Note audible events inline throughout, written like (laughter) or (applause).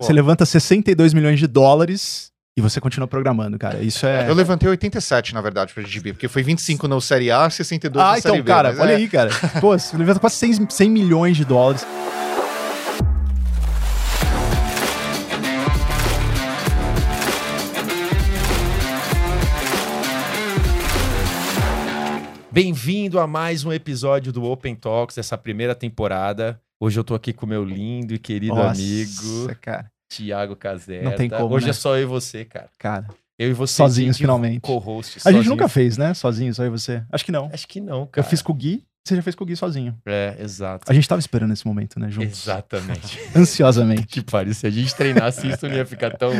Você levanta 62 milhões de dólares e você continua programando, cara. Isso é. Eu levantei 87, na verdade, pra GDB, porque foi 25 no Série A, 62 ah, na então, Série B. cara, mas olha é- aí, cara. Pô, você levanta quase 100, 100 milhões de dólares. Bem-vindo a mais um episódio do Open Talks dessa primeira temporada. Hoje eu tô aqui com meu lindo e querido Nossa, amigo cara. Tiago Caserta. Não tem como, Hoje né? é só eu e você, cara. Cara. Eu e você Sozinhos, finalmente. Co-host. A gente nunca fez, né? Sozinho, só eu e você. Acho que não. Acho que não, Eu cara. fiz com o Gui, você já fez com o Gui sozinho. É, exato. A gente tava esperando esse momento, né? Juntos. Exatamente. (laughs) Ansiosamente. que pariu. Se a gente treinasse isso, não ia ficar tão,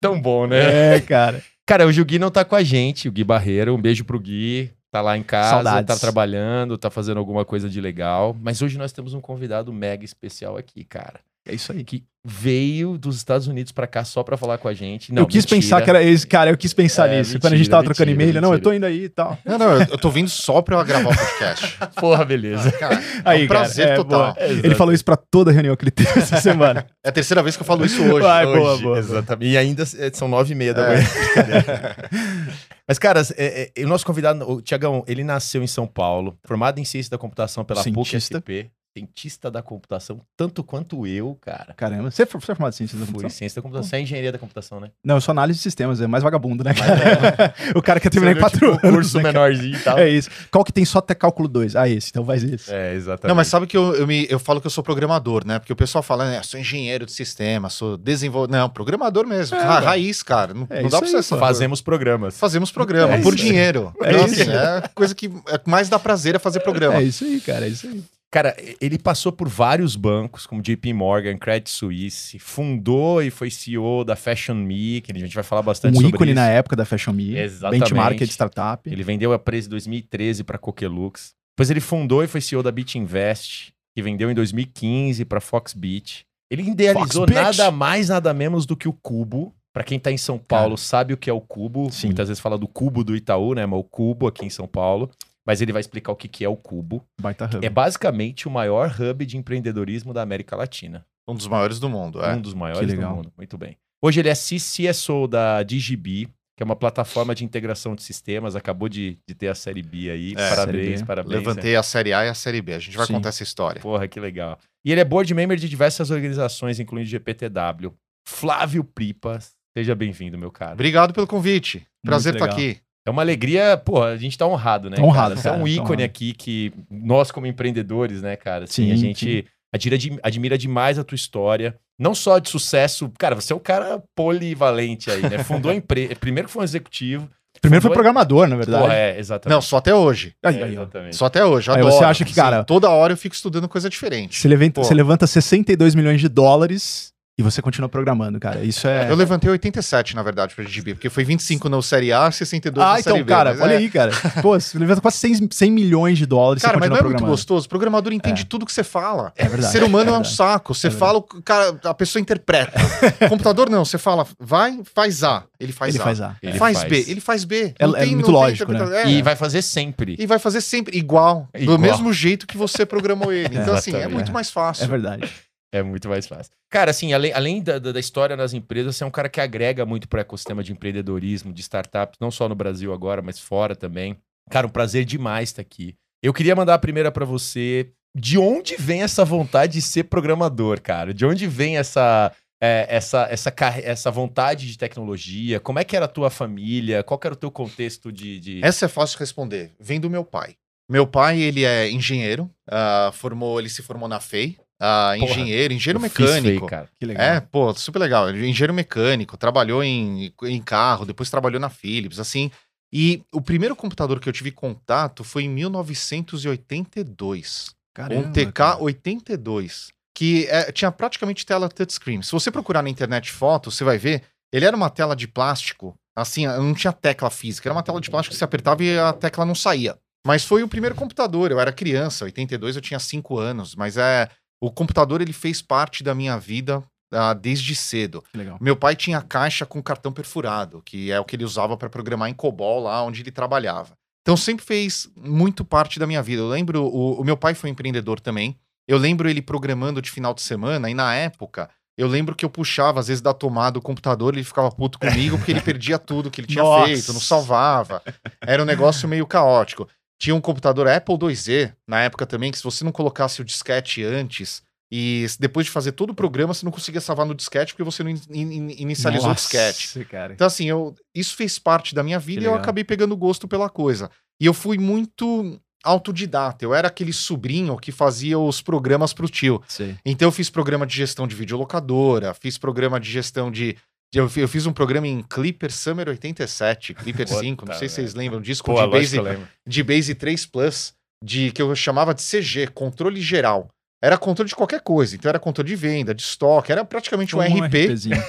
tão bom, né? É, cara. Cara, hoje o Gui não tá com a gente, o Gui Barreiro. Um beijo pro Gui. Tá lá em casa, Saudades. tá trabalhando, tá fazendo alguma coisa de legal. Mas hoje nós temos um convidado mega especial aqui, cara. É isso aí. Que veio dos Estados Unidos pra cá só pra falar com a gente. Não, eu quis mentira. pensar que era esse, cara, eu quis pensar É, nisso. Quando a gente mentira, tava trocando mentira, e-mail, não, eu mentira. tô indo aí e tal. Não, não, eu, tô vindo só pra eu gravar o podcast. (laughs) Porra, beleza. Cara, Aí, é um prazer cara, é, total. boa. Ele falou isso pra toda reunião que ele teve essa (laughs) semana. É a terceira vez que eu falo isso hoje. Vai, Hoje. boa, boa. Exatamente. E ainda é, são nove e meia da É. manhã. (laughs) Mas, cara, é, é, o nosso convidado, o Tiagão, ele nasceu em São Paulo, formado em ciência da computação pela Cientista. PUC-SP, cientista da computação, tanto quanto eu, cara. Caramba, você foi, você foi formado em ciência da Fui computação? ciência da computação, você é engenharia da computação, né? Não, eu sou análise de sistemas, é mais vagabundo, né, cara? (laughs) o cara quer terminar em quatro tipo, anos. curso né, menorzinho e tal. É isso. Qual que tem só até cálculo 2? Ah, esse, então faz esse. É, exatamente. Não, mas sabe que eu, eu, me, eu falo que eu sou programador, né? Porque o pessoal fala, né? Sou engenheiro de sistema, sou desenvolvedor. Não, programador mesmo. É, Ra- raiz, cara. Não, É não isso dá pra você ser- Fazemos programas. Fazemos programa, É por isso. dinheiro. É então, isso. assim, é a coisa que é que mais dá prazer é fazer programa. É isso aí, cara, é isso aí. Cara, ele passou por vários bancos, como JP Morgan, Credit Suisse, fundou e foi CEO da Fashion Me, que a gente vai falar bastante Um sobre ícone isso. na época da Fashion Me. Exatamente. Benchmark de startup. Ele vendeu a Prezi em 2013 para Coquelux. Depois ele fundou e foi CEO da Beat Invest, que vendeu em 2015 para Foxbit. Ele idealizou Foxbit. nada mais, nada menos do que o Cubo. Para quem tá em São Paulo, sabe o que é o Cubo. Sim. Muitas vezes fala do Cubo do Itaú, né? Mas o Cubo aqui em São Paulo. Mas ele vai explicar o que que é o Cubo. Baita hub. É basicamente o maior hub de empreendedorismo da América Latina. Um dos maiores do mundo, é. Um dos maiores do mundo. Muito bem. Hoje ele é CCSO da DigiB, que é uma plataforma de integração de sistemas. Acabou de, de ter a série B aí. É, parabéns, B. parabéns. Levantei a série A e a série B. A gente vai Sim. contar essa história. Porra, que legal. E ele é board member de diversas organizações, incluindo GPTW. Flávio Pripas, seja bem-vindo, meu cara. Obrigado pelo convite. Prazer Muito estar aqui. É uma alegria, porra, a gente tá honrado, né? Tá honrado, cara? Você é um tá ícone honrado. aqui que nós, como empreendedores, né, cara? Assim, Sim, a gente sim. admira, de- admira demais a tua história. Não só de sucesso, cara, você é um cara polivalente aí, né? Fundou a (laughs) empresa. Primeiro que foi um executivo. Primeiro foi programador, na verdade. Porra, é, exatamente. Não, só até hoje. Aí, É, exatamente. Só até hoje. Aí você acha que, cara- toda hora eu fico estudando coisa diferente. Você levanta, Pô. você levanta 62 milhões de dólares e você continua programando, cara. Isso é. Eu levantei 87, na verdade, pra GDB, porque foi 25 no Série A, 62 Ah, na então, Série B. cara, mas olha é- aí, cara. Pô, você levanta quase 100, 100 milhões de dólares Cara, você mas não é muito gostoso. O programador entende tudo que você fala. É verdade. Ser humano é, um verdade. saco. Você É fala, o cara, a pessoa interpreta. (laughs) Computador não, você fala, vai, faz A. Ele faz Ele A. faz A. Ele faz, faz. B, ele faz B. É- é muito lógico, né? interpretação. É. E vai fazer sempre. E vai fazer sempre igual, Igual. do mesmo jeito que você programou ele. Então, assim, é muito mais fácil. É verdade. É muito mais fácil. Cara, assim, além, além da, da história nas empresas, você é um cara que agrega muito para o ecossistema de empreendedorismo, de startups, não só no Brasil agora, mas fora também. Cara, um prazer demais estar aqui. Eu queria mandar a primeira para você. De onde vem essa vontade de ser programador, cara? De onde vem essa, é, essa, essa, essa vontade de tecnologia? Como é que era a tua família? Qual era o teu contexto de... de... Essa é fácil de responder. Vem do meu pai. Meu pai, ele é engenheiro, ah, formou, ele se formou na FEI, ah, Porra, engenheiro, engenheiro mecânico. cara. Que legal. É, pô, super legal. É Engenheiro mecânico, trabalhou em, em carro, depois trabalhou na Philips, assim. E o primeiro computador que eu tive contato foi em 1982. Caramba, um TK cara. 82, que é, tinha praticamente tela touchscreen. Se você procurar na internet fotos, você vai ver, ele era uma tela de plástico, assim, não tinha tecla física, era uma tela de plástico que você apertava e a tecla não saía. Mas foi o primeiro computador, eu era criança, 82 eu tinha 5 anos, mas é o computador ele fez parte da minha vida ah, desde cedo. Legal. Meu pai tinha caixa com cartão perfurado, que é o que ele usava para programar em COBOL lá onde ele trabalhava. Então sempre fez muito parte da minha vida. Eu lembro, o, o meu pai foi empreendedor também. Eu lembro ele programando de final de semana e na época Eu lembro que eu puxava, às vezes, da tomada o computador, ele ficava puto comigo porque ele (laughs) perdia tudo que ele tinha Nossa. feito, não salvava. Era um negócio meio caótico. Tinha um computador Apple IIz, na época também, que se você não colocasse o disquete antes, e depois de fazer todo o programa, você não conseguia salvar no disquete porque você não in- in- inicializou o disquete. Nossa, cara. Então, assim, eu, isso fez parte da minha vida Que e eu legal. acabei pegando gosto pela coisa. E eu fui muito autodidata. Eu era aquele sobrinho que fazia os programas pro tio. Sei. Então eu fiz programa de gestão de videolocadora, fiz programa de gestão de. Eu, eu fiz um programa em Clipper Summer 87, Clipper Puta 5, não sei se vocês lembram disso, com Pô, base, de base 3 Plus, de, que eu chamava de CG, controle geral. Era controle de qualquer coisa. Então era controle de venda, de estoque, era praticamente um, RP RPzinho.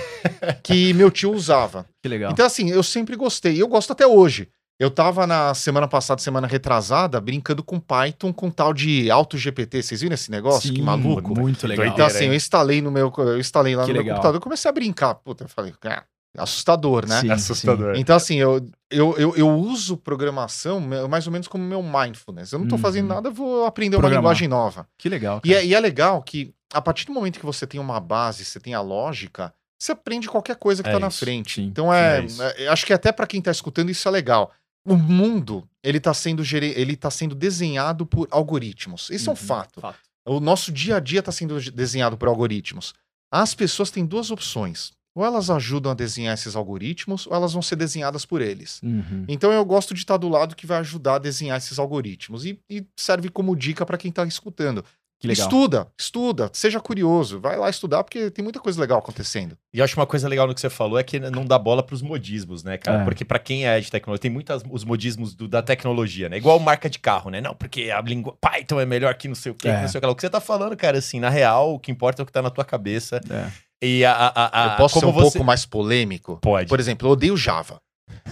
que meu tio usava. (laughs) Que legal. Então, assim, eu sempre gostei. E eu gosto até hoje. Eu tava na semana passada, semana retrasada, brincando com Python com tal de AutoGPT. Vocês viram esse negócio? que Sim, maluco. Muito legal. Então, assim, eu instalei no meu. Eu instalei lá Que no meu legal. computador e comecei a brincar. Puta, eu falei, cara, assustador, né? Sim, Assustador. Então, assim, eu, eu, eu, eu uso programação mais ou menos como meu mindfulness. Eu não tô Uhum. fazendo nada, eu vou aprender uma Programar. linguagem nova. Que legal. E é, e é legal que, a partir do momento que você tem uma base, você tem a lógica, você aprende qualquer coisa que É tá na isso, frente. sim. Então é, É é, acho que até para quem tá escutando isso é legal. O mundo, ele tá sendo gere- ele tá sendo desenhado por algoritmos. Isso é um Uhum. fato. Fato. O nosso dia a dia tá sendo desenhado por algoritmos. As pessoas têm duas opções. Ou elas ajudam a desenhar esses algoritmos, ou elas vão ser desenhadas por eles. Uhum. Então eu gosto de estar do lado que vai ajudar a desenhar esses algoritmos. E, e serve como dica para quem tá escutando. Que legal. Estuda, estuda, seja curioso, vai lá estudar, porque tem muita coisa legal acontecendo. E eu acho uma coisa legal no que você falou é que não dá bola pros modismos, né, cara? É. Porque pra quem é de tecnologia, tem muitos os modismos do- da tecnologia, né? Igual marca de carro, né? Não, porque a língua Python é melhor que não sei o quê, que É. não sei o que. O que você tá falando, cara, assim, na real, o que importa é o que tá na tua cabeça. É. E a. a, a- a- eu posso ser um você... pouco mais polêmico? Pode. Por exemplo, eu odeio Java.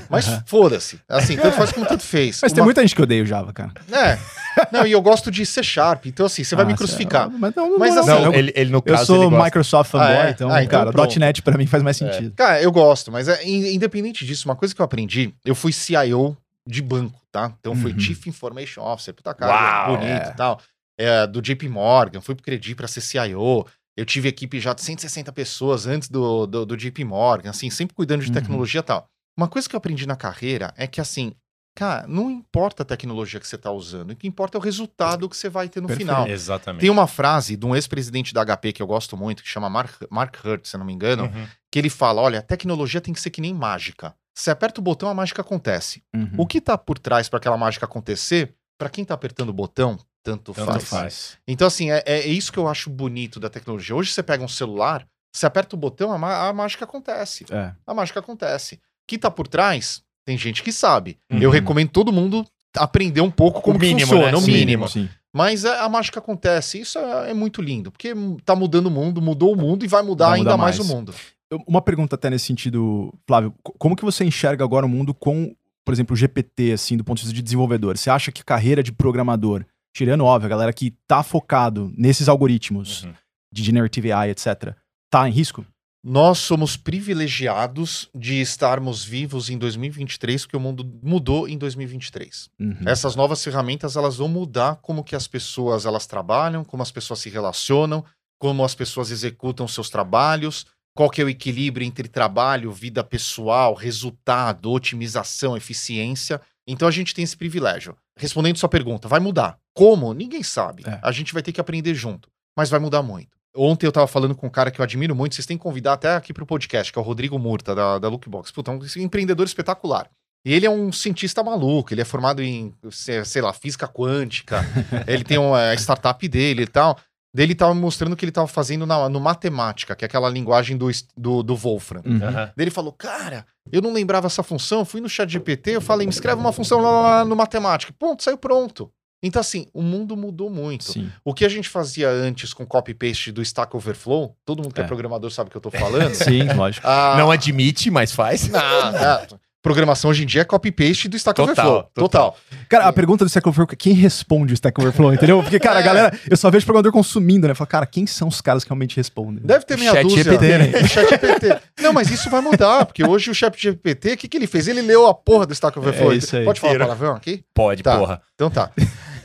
Mas Aham. foda-se. Assim, tanto faz como tanto fez. Mas tem Uma- muita gente que odeia o Java, cara. É. Não, e eu gosto de C Sharp. Então, assim, você vai Ah, me crucificar. Mas não, não, Mas não, assim, Não, eu, ele, ele no eu caso. sou ele gosta. Microsoft fanboy, Ah, é? então, Ah, então cara, pronto. .NET pra mim faz mais É. sentido. Cara, eu gosto, mas é, in- independente disso, uma coisa que eu aprendi, eu fui CIO de banco, tá? Então foi Uhum. Chief Information Officer, puta cara, Uau, bonito é. e tal. É, do JP Morgan, fui pro Credit pra ser CIO. Eu tive equipe já de 160 pessoas antes do, do, do JP Morgan, assim, sempre cuidando de Uhum. tecnologia e tal. Uma coisa que eu aprendi na carreira é que, assim, cara, não importa a tecnologia que você tá usando, o que importa é o resultado que você vai ter no Perfeito. final. Exatamente. Tem uma frase de um ex-presidente da HP que eu gosto muito, que chama Mark, Mark Hurt, se eu não me engano, Uhum. que ele fala: olha, a tecnologia tem que ser que nem mágica. Você aperta o botão, a mágica acontece. Uhum. O que tá por trás para aquela mágica acontecer, para quem tá apertando o botão, tanto, Tanto faz. faz. Então, assim, é, é isso que eu acho bonito da tecnologia. Hoje você pega um celular, você aperta o botão, a, a mágica acontece. É. A mágica acontece. O que tá por trás, tem gente que sabe. Uhum. Eu recomendo todo mundo aprender um pouco como que mínimo, funciona, né? o mínimo. Sim. Mas é- a mágica acontece. Isso é, é muito lindo, porque tá mudando o mundo, mudou o mundo e vai mudar Vai ainda mudar mais. mais. o mundo. Uma pergunta até nesse sentido, Flávio. co- Como que você enxerga agora o mundo com, por exemplo, o GPT, assim, do ponto de vista de desenvolvedor? Você acha que carreira de programador, tirando, óbvio, a galera que tá focado nesses algoritmos Uhum. de Generative AI, etc., tá em risco? Nós somos privilegiados de estarmos vivos em 2023, porque o mundo mudou em 2023. Uhum. Essas novas ferramentas, elas vão mudar como que as pessoas elas trabalham, como as pessoas se relacionam, como as pessoas executam seus trabalhos, qual que é o equilíbrio entre trabalho, vida pessoal, resultado, otimização, eficiência. Então a gente tem esse privilégio. Respondendo sua pergunta, vai mudar. Como? Ninguém sabe. É. A gente vai ter que aprender junto, mas vai mudar muito. Ontem eu tava falando com um cara que eu admiro muito, vocês têm que convidar até aqui pro podcast, que é o Rodrigo Murta, da, da Lookbox. Puta, é um empreendedor espetacular. E ele é um cientista maluco, ele é formado em, sei lá, física quântica, (laughs) ele tem uma startup dele e tal. Daí ele tava me mostrando que ele tava fazendo na, no matemática, que é aquela linguagem do, do, do Wolfram. Uhum. Daí ele falou, cara, eu não lembrava essa função, fui no chat GPT, eu falei, me escreve uma função lá, lá, lá no matemática. Ponto, saiu pronto. Então, assim, o mundo mudou muito. Sim. O que a gente fazia antes com copy-paste do Stack Overflow, todo mundo que é, É. programador sabe o que eu tô falando. (laughs) Sim, lógico. Ah, Não admite, mas faz. não, é, programação hoje em dia é copy-paste do Stack Total, Overflow. total. Total. Cara, a pergunta do Stack Overflow é quem responde o Stack Overflow, entendeu? Porque, cara, a É. galera, eu só vejo programador consumindo, né? Fala, cara, quem são os caras que realmente respondem? Deve ter meia Chat dúzia. GPT, né? O (laughs) Chat GPT. Não, mas isso vai mudar, porque hoje o Chat GPT, o que, que ele fez? Ele leu a porra do Stack Overflow. É isso aí. Pode falar palavrão aqui? Pode, Tá. porra. Então tá.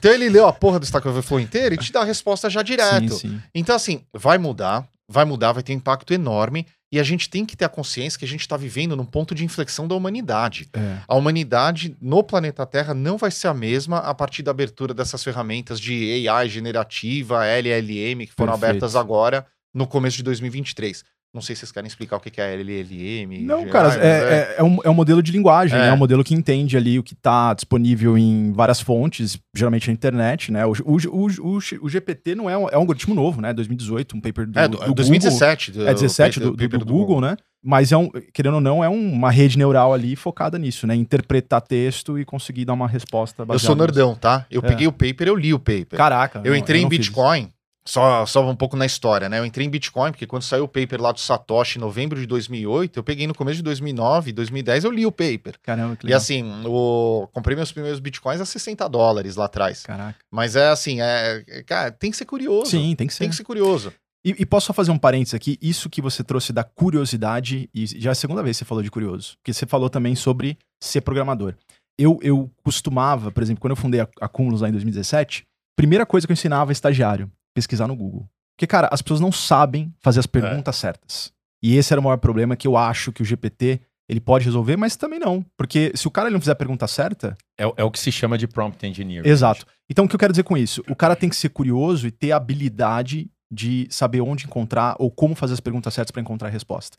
Então ele leu a porra do Stack Overflow inteiro e te dá a resposta já direto. Sim, sim. Então, assim, vai mudar. vai mudar, vai ter um impacto enorme. E a gente tem que ter a consciência que a gente está vivendo num ponto de inflexão da humanidade. É. A humanidade no planeta Terra não vai ser a mesma a partir da abertura dessas ferramentas de AI generativa, LLM, que foram Perfeito. abertas agora no começo de 2023. Não sei se vocês querem explicar o que é LLM. Não, GI, cara, é, é, é um, é um modelo de linguagem, É. né? É um modelo que entende ali o que está disponível em várias fontes, geralmente na internet, né? O, o, o, o, o GPT não é um, é um algoritmo novo, né? 2018, um paper do, É, do, do 2017. Google. É 17 do, do, do Google, né? Mas é um, querendo ou não, é um- uma rede neural ali focada nisso, né? Interpretar texto e conseguir dar uma resposta Eu baseada sou nisso. nerdão, tá? Eu É. peguei o paper, eu li o paper. Caraca. eu não- entrei em fiz isso. Bitcoin, só, só um pouco na história, né? Eu entrei em Bitcoin, porque quando saiu o paper lá do Satoshi em novembro de 2008, eu peguei no começo de 2009, 2010, eu li o paper. Caramba, que E legal. assim, o... comprei meus primeiros Bitcoins a 60 dólares lá atrás. Caraca. Mas é assim, é... é- cara, tem que ser curioso. Sim, tem que ser. Tem que ser curioso. E, e posso só fazer um parênteses aqui? Isso que você trouxe da curiosidade, e já é a segunda vez que você falou de curioso, porque você falou também sobre ser programador. Eu, eu costumava, por exemplo, quando eu fundei a, a Cumulus lá em 2017, primeira coisa que eu ensinava a estagiário, pesquisar no Google. Porque, cara, as pessoas não sabem fazer as perguntas certas. E esse era o maior problema que eu acho que o GPT ele pode resolver, mas também não. Porque se o cara não fizer a pergunta certa, É, o- é o que se chama de prompt engineering. Exato. Então, o que eu quero dizer com isso? O cara tem que ser curioso e ter a habilidade de saber onde encontrar ou como fazer as perguntas certas para encontrar a resposta.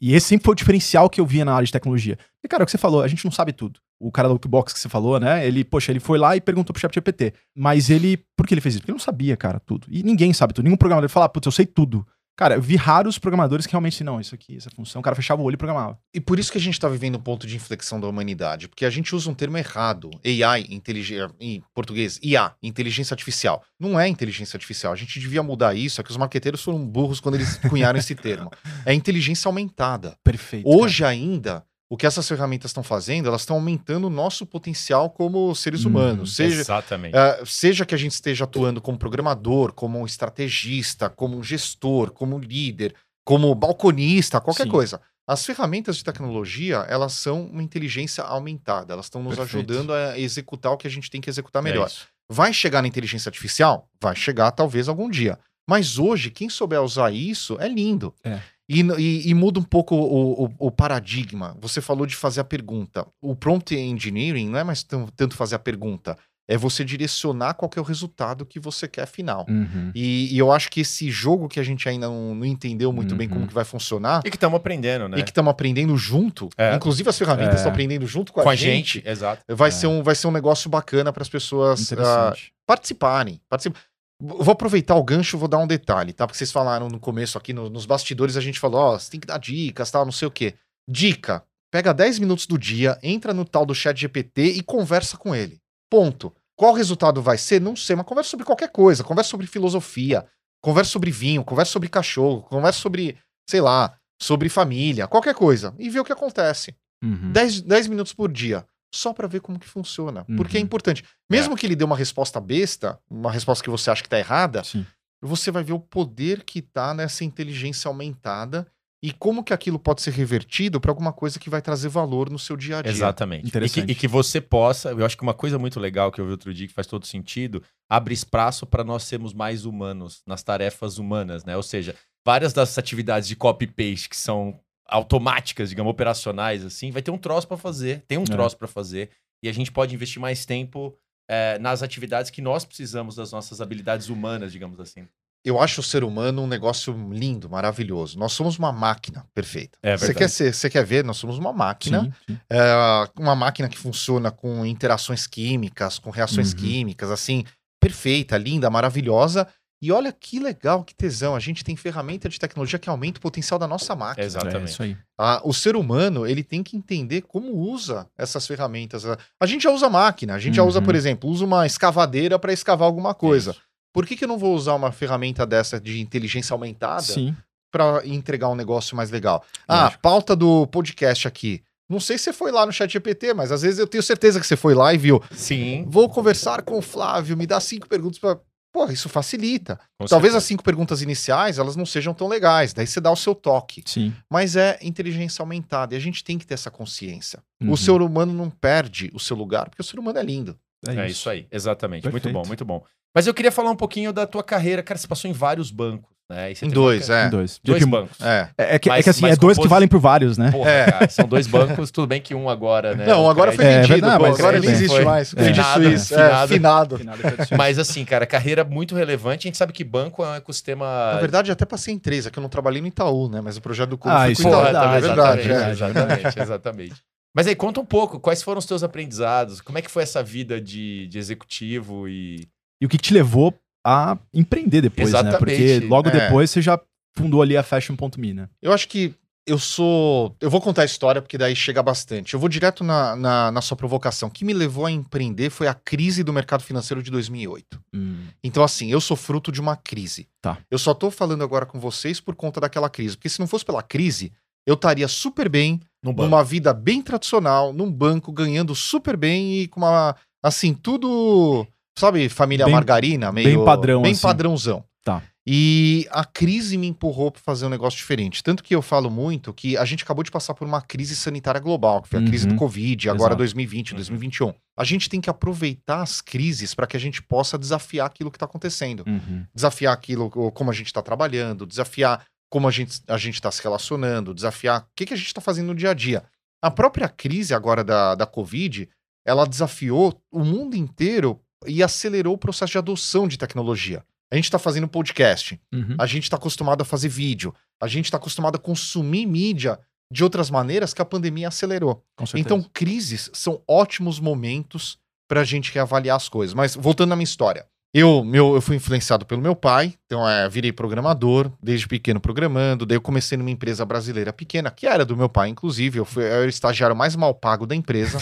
E esse sempre foi o diferencial que eu via na área de tecnologia. E, cara, é o que você falou, a gente não sabe tudo. O cara do Lookbox que você falou, né? Ele, poxa, ele foi lá e perguntou pro ChatGPT. Mas ele, por que ele fez isso? Porque ele não sabia, cara, tudo. E ninguém sabe tudo. Nenhum programador fala, ah, putz, eu sei tudo. Cara, eu vi raros programadores que realmente, não, isso aqui, essa função, o cara fechava o olho e programava. E por isso que a gente está vivendo um ponto de inflexão da humanidade, porque a gente usa um termo errado, AI, inteligência, em português, IA, inteligência artificial. Não é inteligência artificial, a gente devia mudar isso, é que os marqueteiros foram burros quando eles cunharam esse termo. (laughs) É inteligência aumentada. Perfeito. Hoje ainda, o que essas ferramentas estão fazendo, elas estão aumentando o nosso potencial como seres Hum, humanos, seja Exatamente. Uh, seja que a gente esteja atuando como programador, como um estrategista, como um gestor, como um líder, como balconista, qualquer Sim. coisa. As ferramentas de tecnologia, elas são uma inteligência aumentada, elas estão nos Perfeito. ajudando a executar o que a gente tem que executar É melhor. isso. Vai chegar na inteligência artificial? Vai chegar talvez algum dia. Mas hoje, quem souber usar isso é lindo. É. E, e- e muda um pouco o, o- o paradigma. Você falou de fazer a pergunta. O prompt engineering não é mais tão- tanto fazer a pergunta, é você direcionar qual é o resultado que você quer final. Uhum. E, e eu acho que esse jogo que a gente ainda não, não entendeu muito bem Uhum. como que vai funcionar E que estamos aprendendo, né? e que estamos aprendendo junto, É. inclusive as ferramentas É. estão aprendendo junto com a, Com a gente, gente, exato. vai, É. ser um, vai ser um negócio bacana para as pessoas Interessante. participarem. Particip... Vou aproveitar o gancho vou dar um detalhe, tá? Porque vocês falaram no começo aqui, no- nos bastidores, a gente falou, ó, você tem que dar dicas, tal, não sei o quê. Dica, pega 10 minutos do dia, entra no tal do chat GPT e conversa com ele. Ponto. Qual resultado vai ser? Não sei, mas conversa sobre qualquer coisa. Conversa sobre filosofia, conversa sobre vinho, conversa sobre cachorro, conversa sobre, sei lá, sobre família, qualquer coisa. E vê o que acontece. Uhum. 10, 10 minutos por dia. Só pra ver como que funciona. Porque é Uhum. importante. Mesmo que ele dê uma resposta besta, uma resposta que você acha que tá errada, Sim. você vai ver o poder que tá nessa inteligência aumentada e como que aquilo pode ser revertido pra alguma coisa que vai trazer valor no seu dia a dia. Exatamente. E que, Interessante. e que você possa, eu acho que uma coisa muito legal que eu vi outro dia que faz todo sentido, abre espaço para nós sermos mais humanos nas tarefas humanas, né? Ou seja, várias das atividades de copy-paste que são automáticas, digamos, operacionais, assim, vai ter um troço para fazer, tem um troço para fazer, e a gente pode investir mais tempo eh, nas atividades que nós precisamos das nossas habilidades humanas, digamos assim. Eu acho o ser humano um negócio lindo, maravilhoso. Nós somos uma máquina perfeita. É você, verdade. quer ser, você quer ver? Nós somos uma máquina. Sim, sim. É, uma máquina que funciona com interações químicas, com reações Uhum. químicas, assim, perfeita, linda, maravilhosa. E olha que legal, que tesão. A gente tem ferramenta de tecnologia que aumenta o potencial da nossa máquina. É Exatamente. isso aí. Ah, o ser humano, ele tem que entender como usa essas ferramentas. A- A gente já usa máquina. A gente já usa, Uhum. por exemplo, usa uma escavadeira para escavar alguma coisa. Isso. Por que, que eu não vou usar uma ferramenta dessa de inteligência aumentada Sim. para entregar um negócio mais legal? Ah, Lógico. pauta do podcast aqui. Não sei se você foi lá no chat GPT, mas às vezes eu tenho certeza que você foi lá e viu. Sim. Vou conversar com o Flávio, me dá cinco perguntas para. Pô, isso facilita. com Talvez certeza. as cinco perguntas iniciais elas não sejam tão legais, daí você dá o seu toque. Sim. Mas é inteligência aumentada e a gente tem que ter essa consciência. Uhum. O ser humano não perde o seu lugar, porque o ser humano é lindo. É isso aí, exatamente. Muito Perfeito. bom, muito bom. Mas eu queria falar um pouquinho da tua carreira. Cara, você passou em vários bancos. Né? E você Em dois, uma- é. Em dois. Dois JP bancos. É. É, é que, é Mas- que assim, é dois que compos- valem por vários, né? Porra, É. cara, são dois bancos, tudo bem que um agora, né? Não, agora foi crédito- É, vendido. verdade, pô, mas agora nem bem. existe Foi. mais. É. Finado, Suisse. finado. É, finado. (laughs) Mas assim, cara, carreira muito relevante. A gente sabe que banco é um ecossistema. Na verdade, até passei em três, é que eu não trabalhei no Itaú, né? Mas o projeto do Cubo Ah, foi isso com Itaú. é verdade, é verdade. exatamente, é. exatamente, exatamente. Mas aí, conta um pouco, quais foram os teus aprendizados? Como é que foi essa vida de, de executivo e... E o que, que te levou a empreender depois, né? Exatamente. Porque logo É. depois você já fundou ali a Fashion.me, né? Eu acho que eu sou. Eu vou contar a história porque daí chega bastante. Eu vou direto na, na, na sua provocação. O que me levou a empreender foi a crise do mercado financeiro de 2008. Hum, Então, assim, eu sou fruto de uma crise. Tá. Eu só tô falando agora com vocês por conta daquela crise. Porque se não fosse pela crise, eu estaria super bem, numa vida bem tradicional, num banco, ganhando super bem e com uma. Assim, tudo. Sabe, família Bem- margarina, meio. bem padrão, Bem assim. padrãozão. Tá. E a crise me empurrou para fazer um negócio diferente. Tanto que eu falo muito que a gente acabou de passar por uma crise sanitária global, que foi a crise Uhum. do Covid, agora Exato. 2020, Uhum. 2021. A gente tem que aproveitar as crises para que a gente possa desafiar aquilo que está acontecendo uhum. desafiar aquilo, como a gente está trabalhando, desafiar como a gente a está se relacionando, desafiar o que, que a gente está fazendo no dia a dia. A própria crise agora da, da Covid, ela desafiou o mundo inteiro e acelerou o processo de adoção de tecnologia. A gente está fazendo podcast, Uhum. a gente está acostumado a fazer vídeo, a gente está acostumado a consumir mídia de outras maneiras que a pandemia acelerou. Então, crises são ótimos momentos para a gente reavaliar as coisas. Mas voltando à minha história. Eu, meu, eu fui influenciado pelo meu pai, então é, virei programador, desde pequeno programando. Daí eu comecei numa empresa brasileira pequena, que era do meu pai, inclusive. Eu, fui, eu era o estagiário mais mal pago da empresa.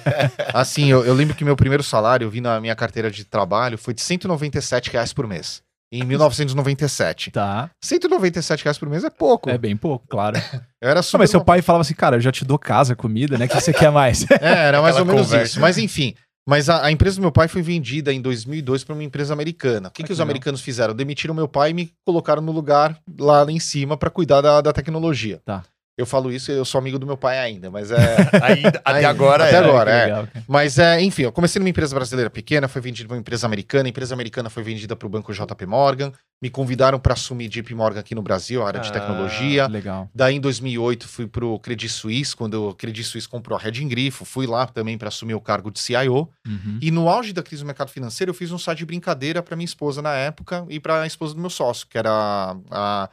(laughs) assim, eu, eu lembro que meu primeiro salário, eu vi na minha carteira de trabalho, foi de 197 reais por mês. Em 1997. Tá. 197 reais por mês é pouco. É bem pouco, claro. (laughs) Eu era Não, super mas seu pai falava assim, cara, eu já te dou casa, comida, né? O que você quer mais? (laughs) É, era mais ou Aquela menos conversa. isso. Mas enfim. Mas a, a empresa do meu pai foi vendida em 2002 para uma empresa americana. O que, Ah, que que os americanos fizeram? Demitiram meu pai e me colocaram no lugar lá em cima para cuidar da, da tecnologia. Tá. Eu falo isso, eu sou amigo do meu pai ainda, mas é. (laughs) Ainda, até agora Até é. agora. É. legal, mas é, enfim, eu comecei numa empresa brasileira pequena, foi vendida para uma empresa americana, a empresa americana foi vendida para o banco JP Morgan, me convidaram para assumir JP Morgan aqui no Brasil, a área de Ah, tecnologia. Legal. Daí em 2008 fui pro Credit Suisse, quando o Credit Suisse comprou a Red Grifo, fui lá também para assumir o cargo de CIO. Uhum. E no auge da crise do mercado financeiro, eu fiz um site de brincadeira para minha esposa na época e para a esposa do meu sócio, que era a, a-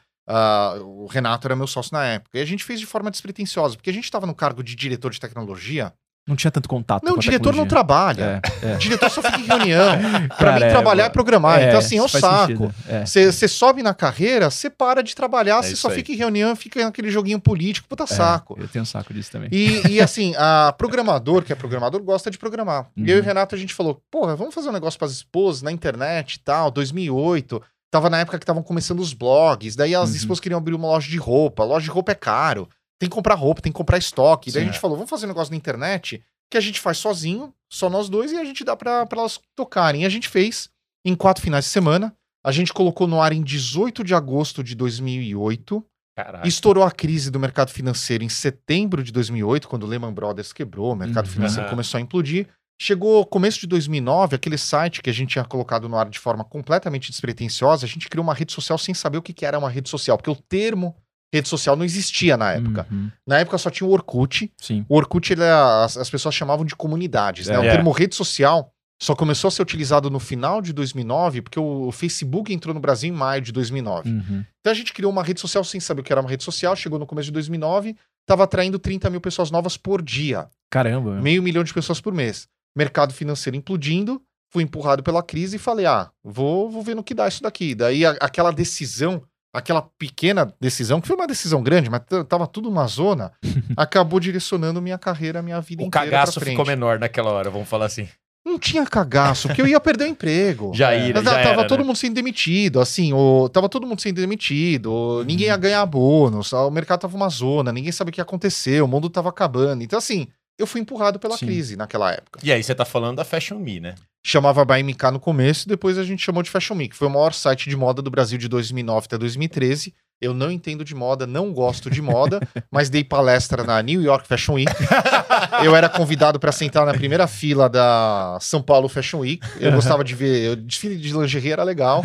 o Renato era meu sócio na época. E a gente fez de forma despretensiosa, porque a gente estava no cargo de diretor de tecnologia. Não tinha tanto contato Não, com o a diretor não trabalha. É, é. O diretor só fica em reunião. (laughs) Para mim, é, trabalhar é programar. É, então, assim, é um saco. sentido. É. Você sobe na carreira, você para de trabalhar, É você isso só aí. fica em reunião, fica naquele joguinho político, puta saco. É, eu tenho um saco disso também. E, e, assim, a programador, que é programador, gosta de programar. E eu e o Uhum. Renato, a gente falou, porra, vamos fazer um negócio para as esposas na internet e tal, 2008. Tava na época que estavam começando os blogs, daí as Uhum. esposas queriam abrir uma loja de roupa. Loja de roupa é caro, tem que comprar roupa, tem que comprar estoque. Daí Sim. a gente falou, vamos fazer um negócio na internet que a gente faz sozinho, só nós dois, e a gente dá para elas tocarem. E a gente fez em quatro finais de semana. A gente colocou no ar em 18 de agosto de 2008. Caraca. Estourou a crise do mercado financeiro em setembro de 2008, quando o Lehman Brothers quebrou, o mercado Uhum. financeiro começou a implodir. Chegou começo de 2009, aquele site que a gente tinha colocado no ar de forma completamente despretensiosa, a gente criou uma rede social sem saber o que que era uma rede social, porque o termo rede social não existia na época. Uhum. Na época só tinha o Orkut. Sim. O Orkut, ele é- as, as pessoas chamavam de comunidades. né? É. O É. termo rede social só começou a ser utilizado no final de 2009, porque o Facebook entrou no Brasil em maio de 2009. Uhum. Então a gente criou uma rede social sem saber o que era uma rede social, chegou no começo de 2009, estava atraindo 30 mil pessoas novas por dia, Caramba. meio milhão de pessoas por mês. Mercado financeiro implodindo, fui empurrado pela crise e falei: ah, vou, vou ver no que dá isso daqui. Daí a- aquela decisão, aquela pequena decisão, que foi uma decisão grande, mas tava tudo uma zona, (laughs) acabou direcionando minha carreira, minha vida O inteira. pra cagaço ficou menor naquela hora, vamos falar assim. Não tinha cagaço, porque eu ia perder o emprego. (laughs) Já ia, Mas já tava era, todo né? mundo sendo demitido, assim, o, tava todo mundo sendo demitido, o- ninguém ia ganhar bônus, o mercado tava uma zona, ninguém sabia o que ia acontecer, o mundo tava acabando. Então, assim, eu fui empurrado pela Sim. crise naquela época. E aí você tá falando da Fashion Me, né? Chamava BMK no começo, depois a gente chamou de Fashion Me, que foi o maior site de moda do Brasil de 2009 até 2013. Eu não entendo de moda, não gosto de moda, (laughs) mas dei palestra na New York Fashion Week. (laughs) eu era convidado para sentar na primeira fila da São Paulo Fashion Week. Eu gostava de ver. O desfile de lingerie era legal.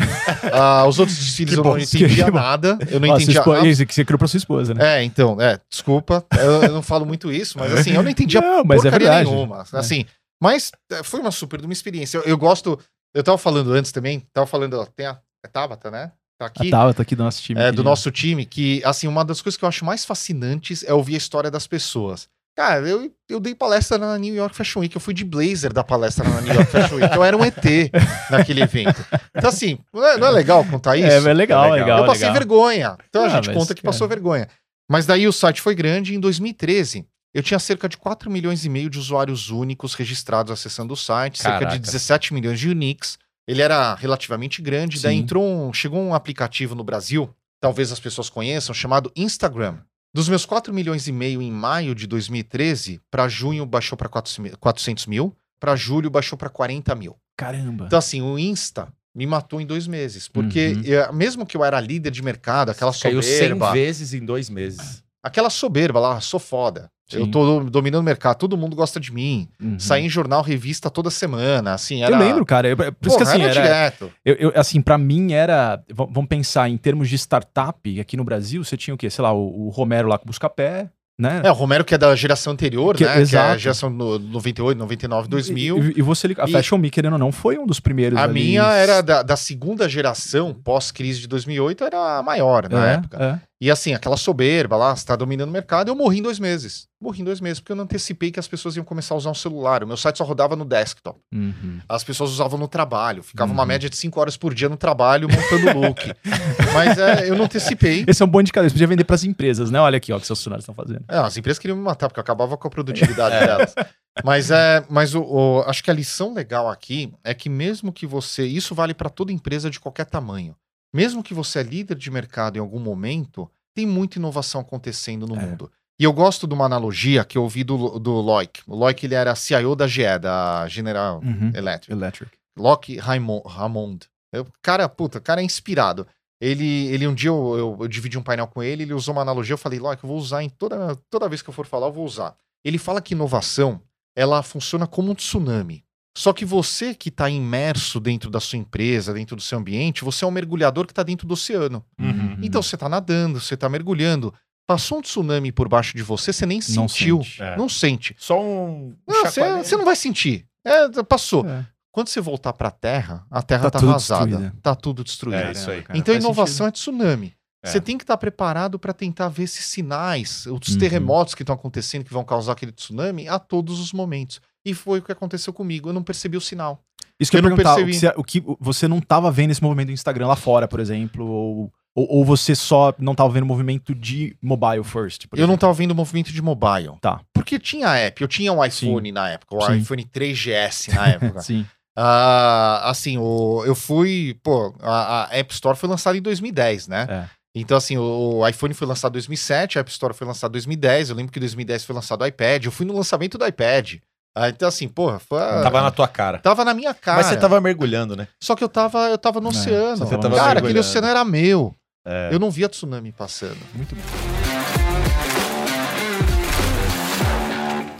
Ah, os outros desfiles Que eu bom, não entendia nada. Eu não sua entendia. esposa- Isso que você criou pra sua esposa, né? É, então, é, desculpa, eu, eu não falo muito isso, mas assim, eu não entendia Não, mas é porcaria verdade. nenhuma. Assim, mas é, foi uma super de uma experiência. Eu, eu gosto, eu tava falando antes também, tava falando, ó, tem a, é Tabata, né? Tá A aqui. Tabata aqui do nosso time. É, do nosso time, que, assim, uma das coisas que eu acho mais fascinantes é ouvir a história das pessoas. Cara, eu, eu dei palestra na New York Fashion Week, eu fui de blazer da palestra na New York Fashion Week, eu era um ET (laughs) naquele evento. Então, assim, não é, não é legal contar isso? É, é legal, É legal. legal. eu passei legal. vergonha. Então a Ah, gente mas, conta que passou vergonha. Mas daí o site foi grande em 2013 eu tinha cerca de 4 milhões e meio de usuários únicos registrados acessando o site, cerca Caraca. de 17 milhões de uniques. Ele era relativamente grande, daí Sim. entrou um, chegou um aplicativo no Brasil, talvez as pessoas conheçam, chamado Instagram. Dos meus 4 milhões e meio em maio de 2013, para junho baixou para 400 mil, para julho baixou para 40 mil. Caramba. Então, assim, o Insta me matou em dois meses. Porque Uhum. eu- mesmo que eu era líder de mercado, aquela Caiu 100 soberba, vezes em dois meses. aquela soberba lá, sou foda. Eu Sim. tô dominando o mercado, todo mundo gosta de mim. Uhum. Saí em jornal, revista toda semana, assim, era... Eu lembro, cara. Eu, por isso que assim, era direto. eu, eu- assim, pra mim era. Vamos pensar em termos de startup, aqui no Brasil, você tinha o quê? Sei lá, o, o Romero lá com o Buscapé, né? É, o Romero que é da geração anterior, Que- né? Que é a exato. geração no 98, 99, 2000. E, e você, a E- Fashion Me, querendo ou não, foi um dos primeiros. a ali. minha era da, da segunda geração, pós-crise de 2008, era a maior na É, época. é. E assim, aquela soberba lá, você tá dominando o mercado, eu morri em dois meses. Morri em dois meses, porque eu não antecipei que as pessoas iam começar a usar um celular. O meu site só rodava no desktop. Uhum. As pessoas usavam no trabalho. Ficava uma Uhum. média de cinco horas por dia no trabalho montando look. (laughs) Mas é, eu não antecipei. Esse é um bom indicador. Você podia vender pras empresas, né? Olha aqui, ó, o que seus funcionários estão fazendo. É, as empresas queriam me matar, porque eu acabava com a produtividade (laughs) delas. Mas é, mas o, o- acho que a lição legal aqui é que mesmo que você, isso vale para toda empresa de qualquer tamanho. Mesmo que você é líder de mercado em algum momento, tem muita inovação acontecendo no É. mundo. E eu gosto de uma analogia que eu ouvi do, do Loic. O Loic ele era CIO da GE, da General Uhum. Electric. Electric. Locke Raimon- Ramond. Eu, cara, puta, o cara é inspirado. Ele, ele um dia eu, eu, eu dividi um painel com ele, ele usou uma analogia, eu falei, Locke, eu vou usar em toda, toda vez que eu for falar, eu vou usar. Ele fala que inovação, ela funciona como um tsunami. Só que você que está imerso dentro da sua empresa, dentro do seu ambiente, você é um mergulhador que está dentro do oceano. Uhum. Então você está nadando, você está mergulhando. Passou um tsunami por baixo de você, você nem Não sentiu. sente. É. Não sente. Só um. Não, você, não vai sentir. É, passou. É. Quando você voltar para a Terra, a Terra Tá está tudo arrasada. destruída. Tá tudo destruído. É isso aí. Cara, então, faz inovação é tsunami. É. Você tem que estar preparado para tentar ver esses sinais, os Uhum. terremotos que estão acontecendo, que vão causar aquele tsunami a todos os momentos. E foi o que aconteceu comigo. Eu não percebi o sinal. Isso que eu Eu não perguntar, o que, percebi. você, o que você não tava vendo esse movimento do Instagram lá fora, por exemplo, ou, ou, ou você só não tava vendo o movimento de mobile first? eu não exemplo? estava vendo o movimento de mobile. Tá. Porque tinha app. Eu tinha um iPhone na época, o Sim. iPhone 3GS na (laughs) época. Sim. Ah, assim, o, eu fui. Pô, a, a App Store foi lançada em 2010, né? É. Então, assim, o, o iPhone foi lançado em 2007, a App Store foi lançada em 2010. Eu lembro que em 2010 foi lançado o iPad. Eu fui no lançamento do iPad. Ah, então, assim, porra, foi. Tava na tua cara. tava na minha cara. Mas você tava mergulhando, né? Só que eu tava, eu tava no É, oceano. você tava cara, aquele oceano era meu. É. Eu não via tsunami passando. Muito bom.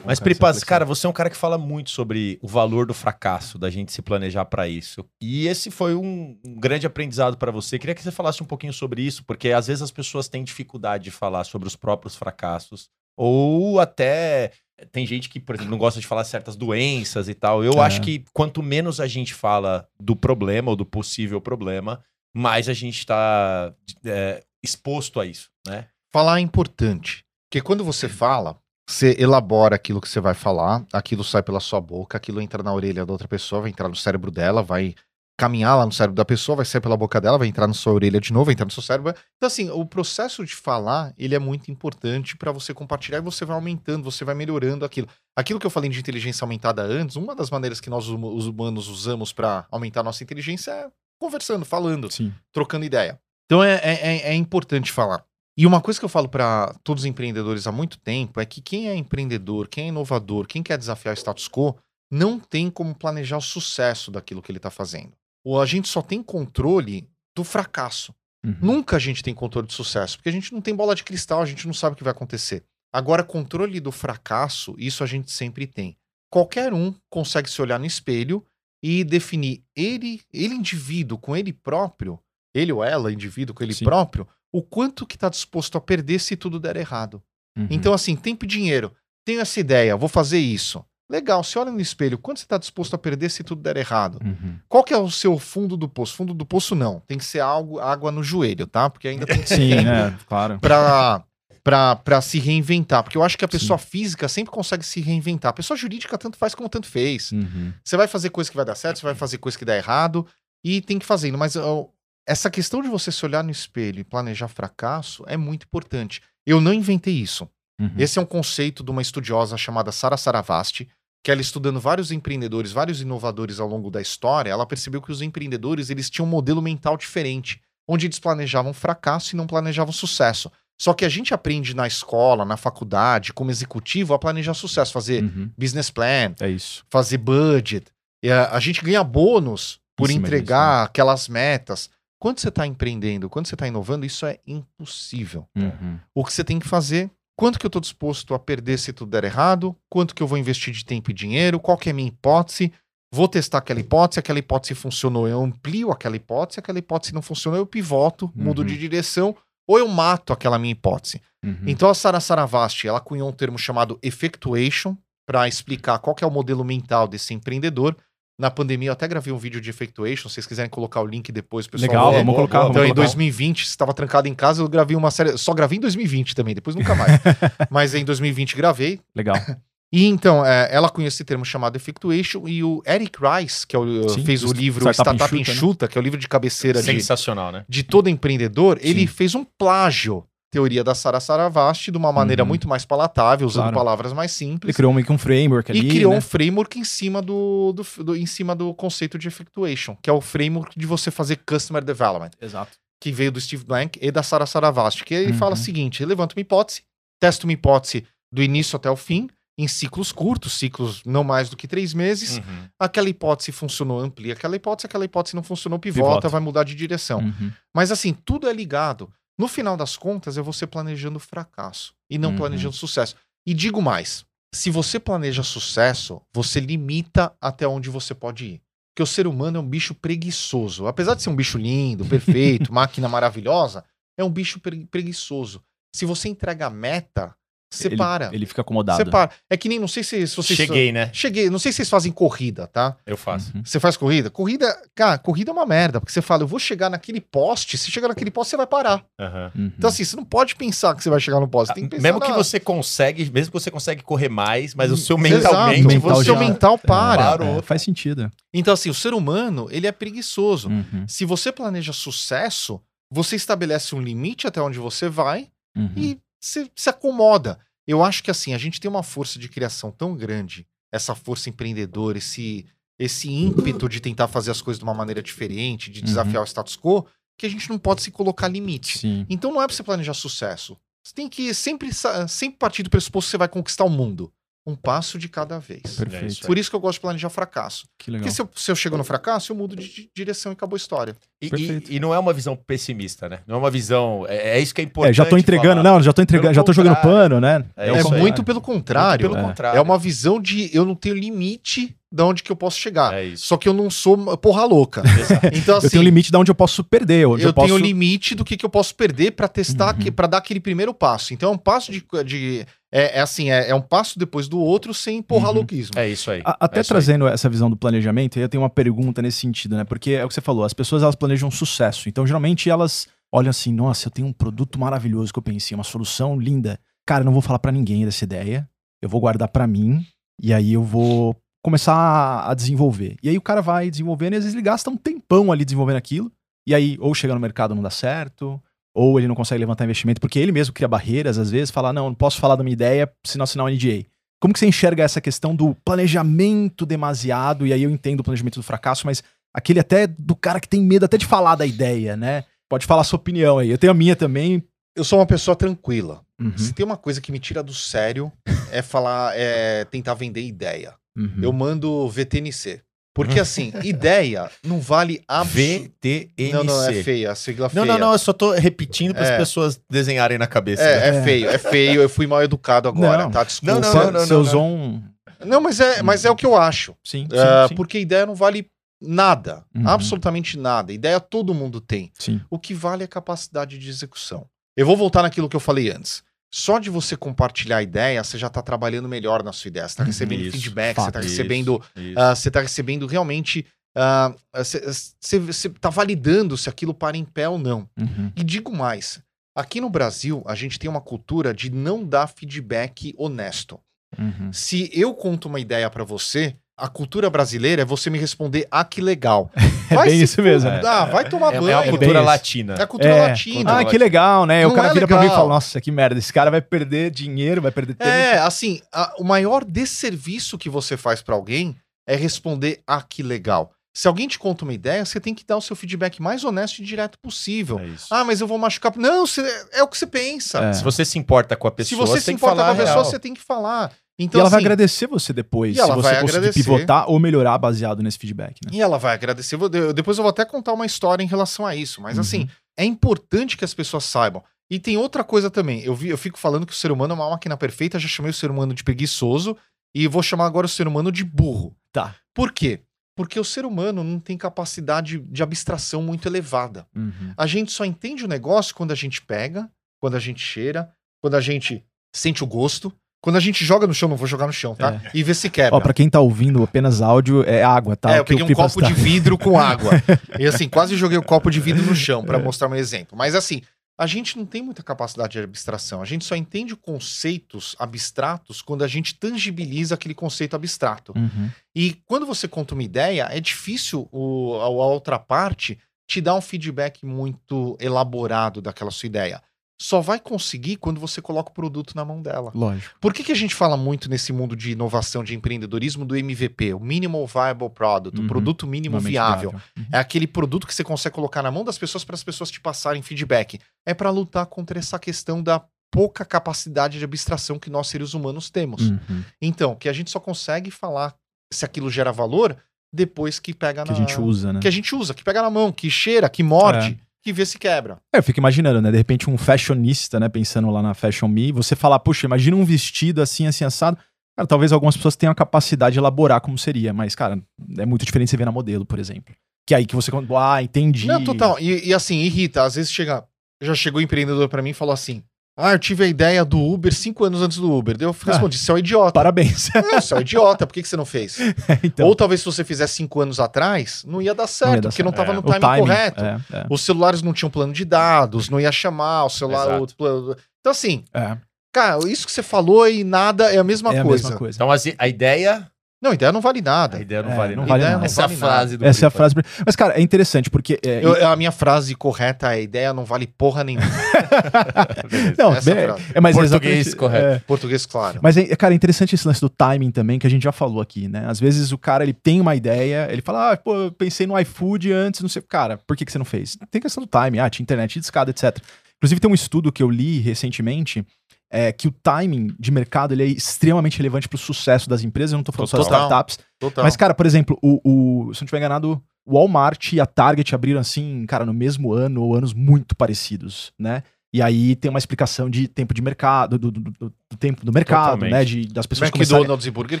Mas, Cara, Pripas, cara, você é um cara que fala muito sobre o valor do fracasso, da gente se planejar pra isso. E esse foi um, um grande aprendizado pra você. Queria que você falasse um pouquinho sobre isso, porque às vezes as pessoas têm dificuldade de falar sobre os próprios fracassos. Ou até tem gente que, por exemplo, não gosta de falar certas doenças e tal. Eu É. acho que quanto menos a gente fala do problema ou do possível problema, mais a gente tá é, exposto a isso, né? Falar é importante. Porque quando você fala, você elabora aquilo que você vai falar, aquilo sai pela sua boca, aquilo entra na orelha da outra pessoa, vai entrar no cérebro dela, vai caminhar lá no cérebro da pessoa, vai sair pela boca dela, vai entrar na sua orelha de novo, vai entrar no seu cérebro. Então, assim, o processo de falar, ele é muito importante para você compartilhar e você vai aumentando, você vai melhorando aquilo. Aquilo que eu falei de inteligência aumentada antes, uma das maneiras que nós, os humanos, usamos para aumentar a nossa inteligência é conversando, falando Sim. trocando ideia. Então é, é, é- é importante falar. E uma coisa que eu falo para todos os empreendedores há muito tempo é que quem é empreendedor, quem é inovador, quem quer desafiar o status quo, não tem como planejar o sucesso daquilo que ele está fazendo. Ou a gente só tem controle do fracasso. Uhum. Nunca a gente tem controle de sucesso, porque a gente não tem bola de cristal, a gente não sabe o que vai acontecer. Agora, controle do fracasso, isso a gente sempre tem. Qualquer um consegue se olhar no espelho e definir ele, ele indivíduo com ele próprio, ele ou ela, indivíduo com ele Sim. próprio, o quanto que está disposto a perder se tudo der errado. Uhum. Então, assim, tempo e dinheiro. Tenho essa ideia, vou fazer isso. Legal, você olha no espelho, quanto você está disposto a perder se tudo der errado? Uhum. Qual que é o seu fundo do poço? Fundo do poço não, tem que ser algo, água no joelho, tá? Porque ainda tem que (laughs) Sim, né? Claro. pra, pra, pra se reinventar. Porque eu acho que a pessoa física sempre consegue se reinventar. A pessoa jurídica tanto faz como tanto fez. Uhum. Você vai fazer coisa que vai dar certo, você vai fazer coisa que dá errado, e tem que fazendo. Mas ó, essa questão de você se olhar no espelho e planejar fracasso é muito importante. Eu não inventei isso. Uhum. Esse é um conceito de uma estudiosa chamada Sara Saravasti, que ela estudando vários empreendedores, vários inovadores ao longo da história, ela percebeu que os empreendedores eles tinham um modelo mental diferente, onde eles planejavam fracasso e não planejavam sucesso. Só que a gente aprende na escola, na faculdade, como executivo, a planejar sucesso, fazer Uhum. business plan, É isso. fazer budget. E a, a gente ganha bônus por cima entregar aquelas metas. Quando você está empreendendo, quando você está inovando, isso é impossível. Uhum. O que você tem que fazer, quanto que eu estou disposto a perder se tudo der errado, quanto que eu vou investir de tempo e dinheiro, qual que é a minha hipótese, vou testar aquela hipótese, aquela hipótese funcionou, eu amplio aquela hipótese, aquela hipótese não funcionou, eu pivoto, mudo Uhum. de direção, ou eu mato aquela minha hipótese. Uhum. Então a Sara Saravasti, ela cunhou um termo chamado effectuation para explicar qual que é o modelo mental desse empreendedor. Na pandemia eu até gravei um vídeo de effectuation, se vocês quiserem colocar o link depois, pessoal. Legal, vamos colocar. Então, vamos em colocar. 2020, você estava trancado em casa, eu gravei uma série. Só gravei em 2020 também, depois nunca mais. (laughs) Mas em 2020 gravei. Legal. (laughs) E então, é, ela conhece esse termo chamado effectuation, e o Eric Rice, que é o- Sim, fez o livro Startup Startup Enxuta, Enxuta, né? que é o livro de cabeceira de, Sensacional, né? de todo empreendedor, ele Sim. fez um plágio teoria da Sara Saravasti de uma maneira Uhum. muito mais palatável, usando Claro. palavras mais Ele simples. criou meio que um framework ali. E criou né? um framework em cima do, do- do- em cima do conceito de effectuation, que é o framework de você fazer customer development, Exato. que veio do Steve Blank e da Sara Saravasti, que ele Uhum. fala o seguinte: eu levanto uma hipótese, testo uma hipótese do início até o fim, em ciclos curtos, ciclos não mais do que três meses. Uhum. Aquela hipótese funcionou, amplia aquela hipótese, aquela hipótese não funcionou, pivota, Pivota. vai mudar de direção. Uhum. Mas assim, tudo é ligado. No final das contas, é você planejando fracasso e não Uhum. planejando sucesso. E digo mais: se você planeja sucesso, você limita até onde você pode ir. Porque o ser humano é um bicho preguiçoso. Apesar de ser um bicho lindo, perfeito, (laughs) máquina maravilhosa, é um bicho pre- preguiçoso. Se você entrega a meta, você ele, para. Ele fica acomodado. Você para. É que nem, não sei se, se vocês. Cheguei, né? Cheguei. Não sei se vocês fazem corrida, tá? Eu faço. Uhum. Você faz corrida? Corrida, cara, corrida é uma merda, porque você fala, eu vou chegar naquele poste, se chegar naquele poste, você vai parar. Uhum. Então, assim, você não pode pensar que você vai chegar no poste, tem que pensar. Mesmo que na- você consegue, mesmo que você consegue correr mais, mas o seu Exato, mentalmente mental o seu já- mental para. Parou. É, faz sentido. Então, assim, o ser humano, ele é preguiçoso. Uhum. Se você planeja sucesso, você estabelece um limite até onde você vai Uhum. e se, se acomoda. Eu acho que, assim, a gente tem uma força de criação tão grande, essa força empreendedora, esse, esse ímpeto de tentar fazer as coisas de uma maneira diferente, de desafiar o status quo, que a gente não pode se colocar limite. Sim. Então não é pra você planejar sucesso. Você tem que sempre, sempre partir do pressuposto que você vai conquistar o mundo. Um passo de cada vez. Perfeito. É. Por isso que eu gosto de planejar fracasso. Que legal. Porque se eu, se eu chego no fracasso, eu mudo de di- direção e acabou a história. E, e- e não é uma visão pessimista, né? Não é uma visão. É, é isso que é importante. É, já tô entregando, falar. não, já tô entregando, Pelo já tô jogando pano, né? É É, muito pelo contrário. Muito pelo É. contrário. É uma visão de eu não tenho limite de onde que eu posso chegar. É isso. Só que eu não sou porra louca. (laughs) Então, assim, eu tenho limite de onde eu posso perder. Onde eu, eu, posso... tenho limite do que, que eu posso perder pra testar, Uhum. que para dar aquele primeiro passo. Então é um passo de. de- é, é assim, é, é um passo depois do outro sem porra Uhum. louquismo. É isso aí. A- Até É isso trazendo essa visão do planejamento, eu tenho uma pergunta nesse sentido, né? Porque é o que você falou, as pessoas elas planejam sucesso. Então, geralmente, elas olham assim, nossa, eu tenho um produto maravilhoso que eu pensei, uma solução linda. Cara, eu não vou falar pra ninguém dessa ideia. Eu vou guardar pra mim e aí eu vou começar a- a desenvolver. E aí o cara vai desenvolvendo e às vezes ele gasta um tempão ali desenvolvendo aquilo. E aí ou chega no mercado não dá certo, ou ele não consegue levantar investimento porque ele mesmo cria barreiras, às vezes, fala, não, não posso falar da minha ideia se não assinar um NDA. Como que você enxerga essa questão do planejamento demasiado? E aí eu entendo o planejamento do fracasso, mas aquele até do cara que tem medo até de falar da ideia, né? Pode falar a sua opinião aí. Eu tenho a minha também. Eu sou uma pessoa tranquila. Uhum, Se tem uma coisa que me tira do sério, é falar, é tentar vender ideia. uhum. Eu mando VTNC. Porque assim, ideia não vale absolutamente. VTNC. Não, não, é feia, a sigla Não, feia. não, não, eu só tô repetindo para as É. pessoas desenharem na cabeça. né? É, é feio, é feio. Eu fui mal educado agora, Não. tá? Desculpa. Não, não, Você não, não, você não, usou um. Não, mas é, mas é o que eu acho. Sim, sim, Ah, sim. Porque ideia não vale nada. Uhum. Absolutamente nada. Ideia todo mundo tem. sim. O que vale é a capacidade de execução. Eu vou voltar naquilo que eu falei antes. Só de você compartilhar a ideia, você já está trabalhando melhor na sua ideia. Você está Uhum. recebendo Isso, feedback, fato. você está recebendo isso. ah, você está recebendo realmente. ah, Você está validando se aquilo para em pé ou não. Uhum. E digo mais: aqui no Brasil, a gente tem uma cultura de não dar feedback honesto. Uhum. Se eu conto uma ideia para você, a cultura brasileira é você me responder: ah, que legal. (laughs) É bem se isso mesmo. fuder, né? Ah, vai tomar É, é banho. uma bem cultura isso. latina. É a cultura É. latina. Ah, que legal, né? Não o cara é vira pra mim e legal. fala: Nossa, que merda, esse cara vai perder dinheiro, vai perder tempo. É, assim, a- o maior desserviço que você faz pra alguém é responder, ah, que legal. Se alguém te conta uma ideia, você tem que dar o seu feedback mais honesto e direto possível. É isso. Ah, mas eu vou machucar. Não, você- é o que você pensa. É. Se você se importa com a Se pessoa, você você se tem que importa com falar a pessoa, real. você tem que falar. E Então, ela vai assim, agradecer você depois, E se ela você vai conseguir agradecer. pivotar ou melhorar baseado nesse feedback, né? E ela vai agradecer. Depois eu vou até contar uma história em relação a isso. Mas Uhum. assim, é importante que as pessoas saibam. E tem outra coisa também. Eu, vi, eu fico falando que o ser humano é uma máquina perfeita. Já chamei o ser humano de preguiçoso. E vou chamar agora o ser humano de burro. Tá. Por quê? Porque o ser humano não tem capacidade de abstração muito elevada. Uhum. A gente só entende o negócio quando a gente pega, quando a gente cheira, quando a gente sente o gosto. Quando a gente joga no chão, não vou jogar no chão, tá? E vê se quebra. Ó, pra quem tá ouvindo apenas áudio, é água, tá? É, eu peguei um copo tá- de vidro com (laughs) água. e assim, quase joguei o copo de vidro no chão É. para mostrar um exemplo. Mas assim, a gente não tem muita capacidade de abstração. A gente só entende conceitos abstratos quando a gente tangibiliza aquele conceito abstrato. Uhum. E quando você conta uma ideia, é difícil o, a, a outra parte te dar um feedback muito elaborado daquela sua ideia. Só vai conseguir quando você coloca o produto na mão dela. Lógico. Por que, que a gente fala muito nesse mundo de inovação, de empreendedorismo, do MVP, o Minimal Viable Product, Uhum. o produto mínimo viável? Uhum. É aquele produto que você consegue colocar na mão das pessoas para as pessoas te passarem feedback. É para lutar contra essa questão da pouca capacidade de abstração que nós seres humanos temos. Uhum. Então, que a gente só consegue falar se aquilo gera valor depois que pega Que na a gente usa, né? que a gente usa, que pega na mão, que cheira, que morde, que vê se quebra. É, eu fico imaginando, né? De repente um fashionista, né? Pensando lá na Fashion Me, você falar, puxa, imagina um vestido assim, assim, assado. Cara, talvez algumas pessoas tenham a capacidade de elaborar como seria, mas, cara, é muito diferente você ver na modelo, por exemplo. Que é aí que você, ah, entendi. Não, total. E, e assim, irrita. Às vezes chega. Já chegou um empreendedor pra mim e falou assim: Ah, eu tive a ideia do Uber cinco anos antes do Uber. Daí eu respondi: Você é um idiota. Parabéns. (laughs) Não, você é um idiota, por que, que você não fez? (laughs) então, Ou talvez se você fizesse cinco anos atrás, não ia dar certo, ia dar porque não certo. tava É, no timing, correto. É, é, Os celulares não tinham plano de dados, não ia chamar o celular. O plano- Então, assim, é. cara, isso que você falou e nada é a mesma, É a coisa. mesma coisa. Então, assim, a ideia. Não, ideia não vale nada. A ideia não É, vale não nada. vale Ideia nada. não Essa é a vale nada. frase do Essa é a frase. Mas, cara, é interessante porque. é, Eu- a minha frase correta é: a ideia não vale porra nenhuma. (laughs) não, essa bem- frase. é, mas é Português correto. é. Português, claro. Mas, é, cara, é interessante esse lance do timing também, que a gente já falou aqui, né? Às vezes o cara, ele tem uma ideia, ele fala, ah, pô, eu pensei no iFood antes, não sei. Cara, por que, que você não fez? Tem questão do timing, ah, tinha internet de escada, etc. Inclusive, tem um estudo que eu li recentemente, é, que o timing de mercado ele é extremamente relevante para o sucesso das empresas. Eu não tô falando só de Total. startups. Total. Mas, cara, por exemplo, o, o- se eu não estiver enganado, o Walmart e a Target abriram assim, cara, no mesmo ano, ou anos muito parecidos, né? E aí tem uma explicação de tempo de mercado, do, do- do- do tempo do mercado, Totalmente. né? De, das pessoas começarem... McDonald's e Burger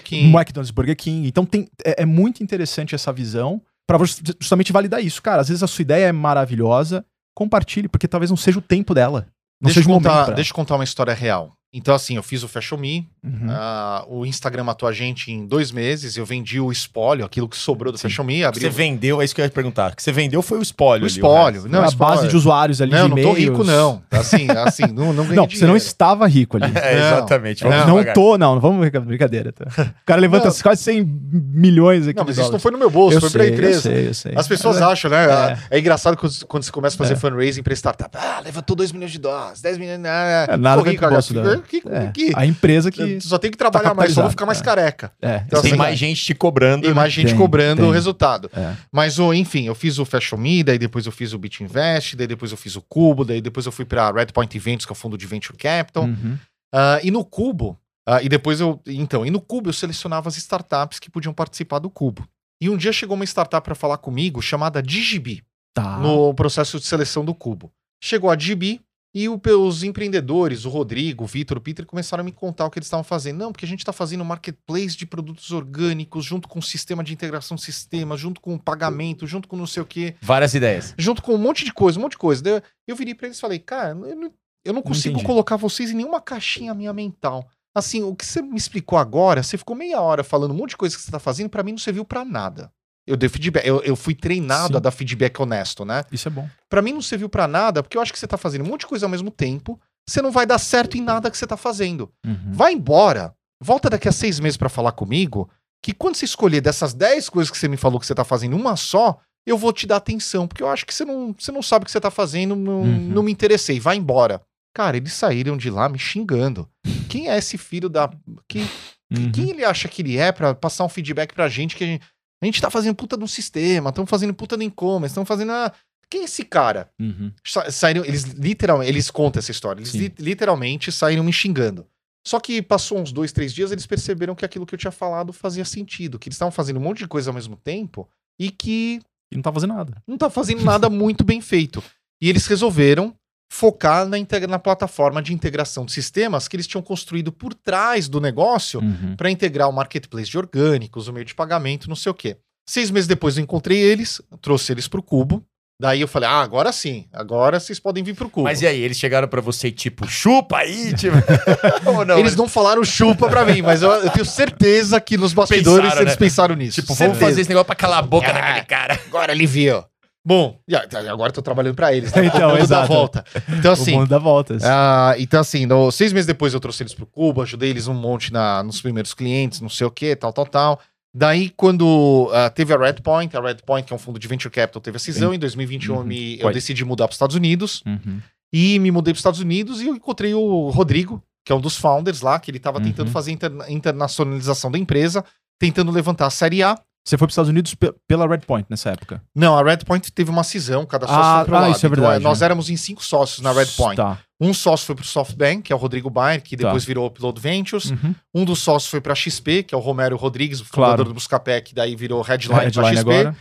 King. McDonald's e Burger King. Então tem, é, é muito interessante essa visão para justamente validar isso. Cara, às vezes a sua ideia é maravilhosa, compartilhe, porque talvez não seja o tempo dela. Não deixa, eu contar, pra deixa eu contar uma história real. Então, assim, eu fiz o Fashion Me. Uhum. ah, o Instagram matou a gente em dois meses, eu vendi o espólio, aquilo que sobrou do Sim. Fashion Me, abri você vendeu, é isso que eu ia perguntar. O que você vendeu foi o espólio. o espólio. resto. Não, a espólio. base de usuários ali Não, de não tô rico, não. Assim, assim, não, não (laughs) Não, você não estava rico ali. (laughs) É, Não. exatamente. Não, não tô, não, não vamos brincadeira. Tá? O cara levanta Não. quase 100 milhões aqui Não, mas isso não foi no meu bolso, eu foi sei, pra empresa. Eu sei, eu sei. As pessoas É. acham, né? É. É, engraçado quando, você começa a fazer É. fundraising pra startup. Ah, levantou 2 milhões de dólares, 10 milhões. Ah, É, nada rico, bolso dela. Que- É, que- A empresa que. Só tem que trabalhar mais, só vou ficar mais é. careca. É, Então, Tem assim, mais gente te cobrando. E né? mais gente Tem, cobrando tem. o resultado. É. Mas, o, enfim, eu fiz o Fashion Me, daí depois eu fiz o Bit Invest, daí depois eu fiz o Cubo, daí depois eu fui pra Red Point Events, que é o fundo de Venture Capital. Uhum. Ah, e no Cubo, ah, e depois eu. Então, e no Cubo eu selecionava as startups que podiam participar do Cubo. E um dia chegou uma startup para falar comigo chamada Digibi, Tá. no processo de seleção do Cubo. Chegou a Digibi e o- os empreendedores, o Rodrigo, o Vitor, o Peter, começaram a me contar o que eles estavam fazendo. Não, porque a gente está fazendo um marketplace de produtos orgânicos, junto com o sistema de integração de sistema, junto com o pagamento, junto com não sei o quê, Várias ideias. junto com um monte de coisa, um monte de coisa. Eu- eu virei para eles e falei, cara, eu não, eu não consigo entendi. colocar vocês em nenhuma caixinha minha mental. Assim, o que você me explicou agora, você ficou meia hora falando um monte de coisa que você tá fazendo, para mim não serviu para nada. Eu dei feedback, eu, eu fui treinado Sim. a dar feedback honesto, né? Isso é bom. Pra mim não serviu pra nada, porque eu acho que você tá fazendo um monte de coisa ao mesmo tempo, você não vai dar certo em nada que você tá fazendo. Uhum. Vai embora, volta daqui a seis meses pra falar comigo, que quando você escolher dessas dez coisas que você me falou que você tá fazendo uma só, eu vou te dar atenção, porque eu acho que você não, você não sabe o que você tá fazendo, não, Uhum. não me interessei, vai embora. Cara, eles saíram de lá me xingando. Quem é esse filho da. Que, Uhum. Quem ele acha que ele é pra passar um feedback pra gente que a gente, a gente tá fazendo puta no sistema, estamos fazendo puta no e-commerce, estamos fazendo. A... Quem é esse cara? Uhum. Sa- saíram, eles literalmente, eles contam essa história, eles li- literalmente saíram me xingando. Só que passou uns dois, três dias, eles perceberam que aquilo que eu tinha falado fazia sentido, que eles estavam fazendo um monte de coisa ao mesmo tempo e que E não tá fazendo nada. não tá fazendo nada muito bem feito. E eles resolveram focar na, na plataforma de integração de sistemas que eles tinham construído por trás do negócio Uhum. para integrar o marketplace de orgânicos, o meio de pagamento, não sei o quê. Seis meses depois eu encontrei eles, trouxe eles pro Cubo. Daí eu falei, ah, agora sim, agora vocês podem vir pro Cubo. Mas e aí, eles chegaram pra você e tipo, chupa aí, tipo... (laughs) Ou não? eles não falaram chupa pra mim, mas eu, eu tenho certeza que nos bastidores Pensaram, eles né? pensaram nisso. Tipo, vamos Certeza. fazer esse negócio pra calar a boca Ah. daquele cara. Agora aliviou. Bom, agora eu tô trabalhando pra eles, né? (laughs) Então, O mundo dá exato. volta. Então, o assim, mundo dá voltas. Ah, então, assim, no- seis meses depois eu trouxe eles pro Cuba, ajudei eles um monte na, nos primeiros clientes, não sei o que, tal, tal, tal. Daí, quando ah, teve a Redpoint, a Redpoint, que é um fundo de venture capital, teve a cisão. Em 2021 Uhum. eu me- eu decidi mudar para os Estados Unidos. Uhum. E me mudei para os Estados Unidos e eu encontrei o Rodrigo, que é um dos founders lá, que ele estava Uhum. tentando fazer interna- internacionalização da empresa, tentando levantar a série A. Você foi para os Estados Unidos pe- pela Redpoint nessa época. Não, a Redpoint teve uma cisão, cada sócio Ah, foi pro ah, lado. isso é Então, verdade, nós né? éramos em cinco sócios na Redpoint. Tá. Um sócio foi pro SoftBank, que é o Rodrigo Bayer, que Tá. depois virou Upload Ventures. Uhum. Um dos sócios foi pra XP, que é o Romero Rodrigues, o fundador Claro. do Buscapé, que daí virou Headline, Headline XP. agora.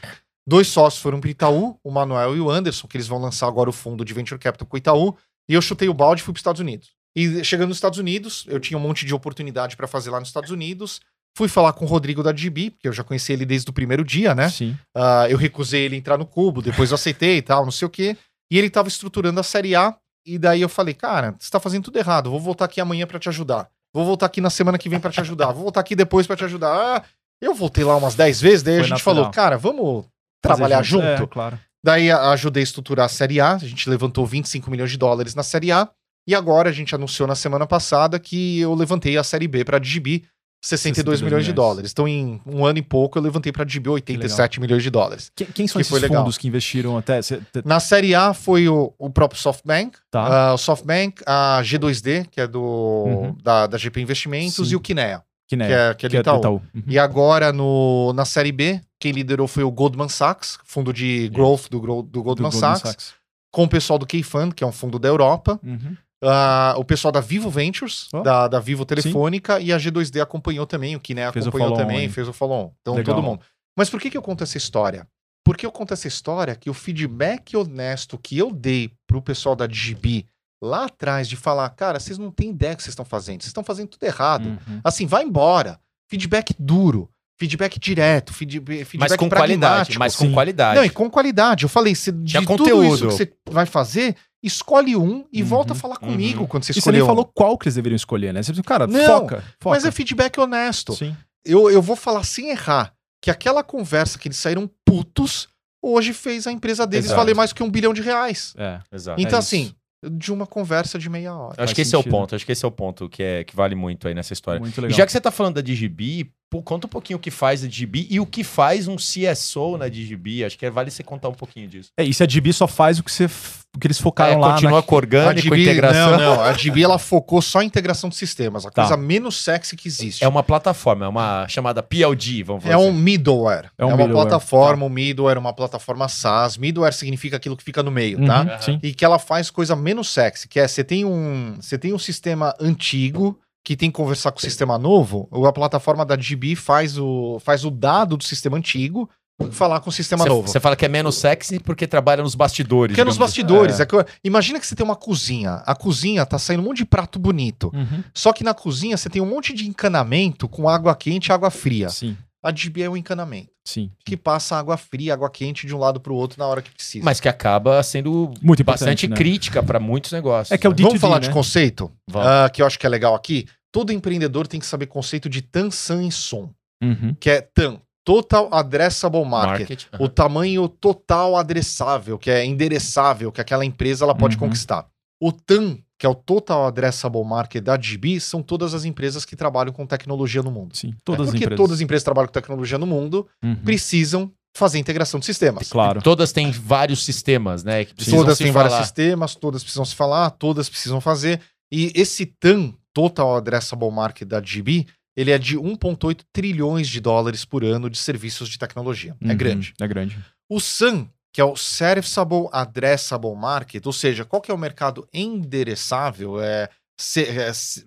Dois sócios foram pro Itaú, o Manuel e o Anderson, que eles vão lançar agora o fundo de Venture Capital com o Itaú. E eu chutei o balde e fui pros Estados Unidos. E chegando nos Estados Unidos, eu tinha um monte de oportunidade para fazer lá nos Estados Unidos. Fui falar com o Rodrigo da GB, porque eu já conheci ele desde o primeiro dia, né? Sim. Ah, eu recusei ele entrar no cubo, depois eu aceitei e tal, não sei o quê. E ele tava estruturando a Série A. E daí eu falei, cara, você tá fazendo tudo errado. Vou voltar aqui amanhã pra te ajudar. Vou voltar aqui na semana que vem pra te ajudar. Vou voltar aqui depois pra te ajudar. Ah, eu voltei lá umas 10 vezes, daí a Foi gente natural. falou, cara, vamos trabalhar Fazer junto. É, claro. Daí a- ajudei a estruturar a Série A. A gente levantou 25 milhões de dólares na Série A. E agora a gente anunciou na semana passada que eu levantei a Série B pra DGB 62 milhões de milhões. dólares. Então, em um ano e pouco, eu levantei pra DGB 87 milhões de dólares. Quem, quem são Que esses legal. fundos que investiram até? Cê- te- Na Série A foi o, o próprio SoftBank, Tá. ah, o SoftBank, a G2D, que é do, Uhum. da, da GP Investimentos, Sim. e o Kinea, que, né, que é, que é Itaú. Uhum. E agora no, na Série B, quem liderou foi o Goldman Sachs, fundo de growth do, do Do Goldman, Sachs, com o pessoal do K-Fund, que é um fundo da Europa, Uhum. Ah, o pessoal da Vivo Ventures, Oh. da, da Vivo Telefônica, e a G2D acompanhou também, o Fez o acompanhou também, fez o follow-on. Então, Legal. todo mundo. Mas por que, que eu conto essa história? Porque eu conto essa história que o feedback honesto que eu dei pro pessoal da DGB lá atrás de falar, cara, vocês não têm ideia do que vocês estão fazendo, vocês estão fazendo tudo errado. Uhum. Assim, vai embora. Feedback duro, feedback direto, feed- feedback Mas com qualidade, mas com sim. qualidade. Não, e com qualidade. Eu falei, se, de Tinha tudo conteúdo. isso que você vai fazer, escolhe um e Uhum. volta a falar comigo Uhum. quando você E você nem um. falou qual que eles deveriam escolher, né? Você disse, cara, Não, foca, foca. Mas é feedback honesto. Sim. Eu, eu vou falar sem errar que aquela conversa que eles saíram putos hoje fez a empresa deles Exato. valer mais que um bilhão de reais. É. Exato. Então, é assim, isso. de uma conversa de meia hora. Acho Faz que esse é o sentido. ponto, acho que esse é o ponto que, é, que vale muito aí nessa história. Muito E legal. já que você tá falando da DGB, pô, conta um pouquinho o que faz a DGB e o que faz um CSO na DGB. Acho que é- vale você contar um pouquinho disso. É, e se a DB só faz o que, você, o que eles É, focaram lá continua na... com orgânico, DB integração. Não, não. A DB ela focou só em integração de sistemas, a Tá. coisa menos sexy que existe. É uma plataforma, é uma chamada PLD, vamos falar É um assim. middleware. É É, um uma middleware, plataforma, um middleware, uma plataforma SaaS. Middleware significa aquilo que fica no meio, tá? Uhum, Sim. E que ela faz coisa menos sexy, que é você tem um, você tem um sistema antigo que tem que conversar com o sistema novo, a plataforma da DB faz o, faz o dado do sistema antigo falar com o sistema novo. Você fala que é menos sexy porque trabalha nos bastidores. Porque é nos assim. bastidores. É. É que imagina que você tem uma cozinha. A cozinha tá saindo um monte de prato bonito. Uhum. Só que na cozinha você tem um monte de encanamento com água quente e água fria. Sim, A DB é um encanamento sim. que passa água fria, água quente de um lado pro outro na hora que precisa. Mas que acaba sendo Muito bastante né? crítica para muitos negócios. É que é o né? D2D, Vamos falar né? de conceito? Ah, que eu acho que é legal aqui. Todo empreendedor tem que saber conceito de TAM, SAM e SOM. Uhum. Que é TAM, Total Addressable Market. Market. O tamanho total adressável, que é endereçável, que aquela empresa ela pode Uhum. conquistar. O TAM, que é o Total Addressable Market da DB, são todas as empresas que trabalham com tecnologia no mundo. Sim, todas as Porque empresas. todas as empresas que trabalham com tecnologia no mundo Uhum. precisam fazer integração de sistemas. Claro. Todas têm vários sistemas, né? Todas se têm falar. vários sistemas, todas precisam se falar, todas precisam fazer. E esse TAM, Total Addressable Market da DB, ele é de 1,8 trilhões de dólares por ano de serviços de tecnologia. É Uhum. grande. É grande. O SAM, que é o Serviceable Addressable Market, ou seja, qual que é o mercado endereçável? É, se- é, se-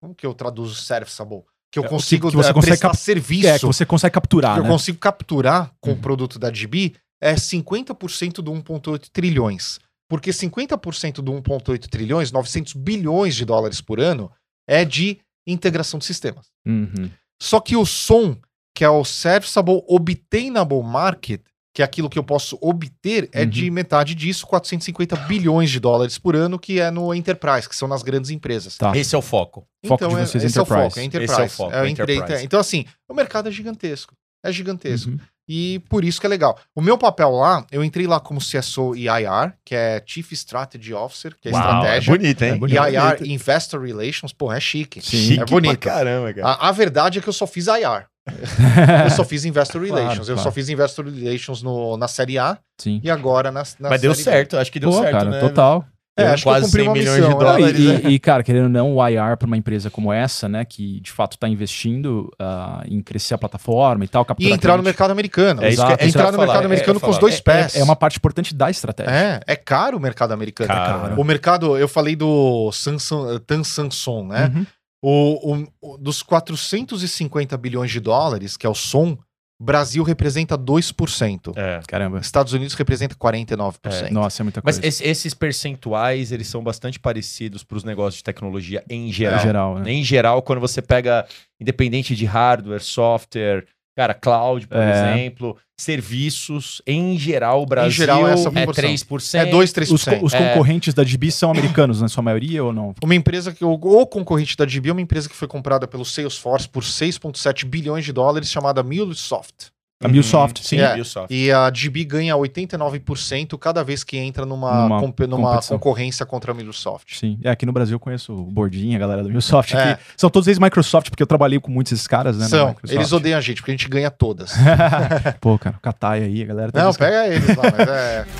como que eu traduzo serviceable? Que eu É, o que- consigo que você eh, consegue prestar serviço, É, que você consegue capturar, que eu né? consigo capturar com Uhum. o produto da DB, é 50% do 1,8 trilhões. Porque 50% do 1,8 trilhões, 900 bilhões de dólares por ano, é de integração de sistemas. Uhum. Só que o som, que é o Serviceable Obtainable Market, que é aquilo que eu posso obter, é Uhum. de metade disso, 450 bilhões de dólares por ano, que é no Enterprise, que são nas grandes empresas. Tá. Esse é o foco. Foco de é- esse é o Enterprise. foco, é Enterprise. Esse é o foco, É o Enterprise. empre- Então, assim, o mercado é gigantesco. É gigantesco. Uhum. E por isso que é legal. O meu papel lá, eu entrei lá como CSO e IR, que é Chief Strategy Officer, que é estratégia. bonito, hein? e bonito. IR, Investor Relations, pô, é chique. Sim. é bonito. caramba, cara. A, a verdade é que eu só fiz IR. (laughs) eu só fiz Investor Claro, Relations. eu claro. só fiz Investor Relations no, na série A Sim. e agora na, na Mas deu certo, acho que deu Pô, certo, cara, né? total. É, acho que eu Quase cumpri 100 uma milhões de missão. dólares. É, E, né? e- e, cara, querendo ou não, o IR para uma empresa como essa, né, que de fato está investindo ah, em crescer a plataforma e tal, E entrar no mercado americano. É isso que- Exato. é que eu entrar no falar, mercado é, americano eu com os dois falar. pés. é, é uma parte importante da estratégia. É, é caro o mercado americano. Caro. O mercado, eu falei do Samsung, Tan Samsung, né? Uhum. O, o- o- dos 450 bilhões de dólares, que é o som, Brasil representa 2%. É. Caramba. Estados Unidos representa 49%. Nossa, é muita Mas coisa. esse- esses percentuais, eles são bastante parecidos para os negócios de tecnologia em geral. geral, né? Em geral, quando você pega, independente de hardware, software, cara, cloud, por É. exemplo, serviços, em geral, o Brasil geral, é essa é proporção. 3%. É 2, Os, co- 3%. os É. concorrentes da DB são americanos, na sua maioria, ou não? Uma empresa que, o, o concorrente da DB é uma empresa que foi comprada pelo Salesforce por 6,7 bilhões de dólares, chamada MuleSoft. A MuleSoft, sim. É. Microsoft. E a DB ganha 89% cada vez que entra numa, Numa compe- numa concorrência contra a MuleSoft. Sim. É, aqui no Brasil eu conheço o Bordinho, a galera do Microsoft. É. são todos eles Microsoft, porque eu trabalhei com muitos desses caras, né? São, Microsoft. eles odeiam a gente, porque a gente ganha todas. (laughs) Pô, cara, o Katai aí, a galera tá Não, pega eles lá, mas é. (laughs)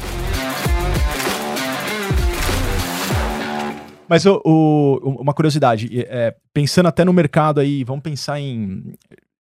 Mas o, o- uma curiosidade, é, pensando até no mercado aí, vamos pensar em,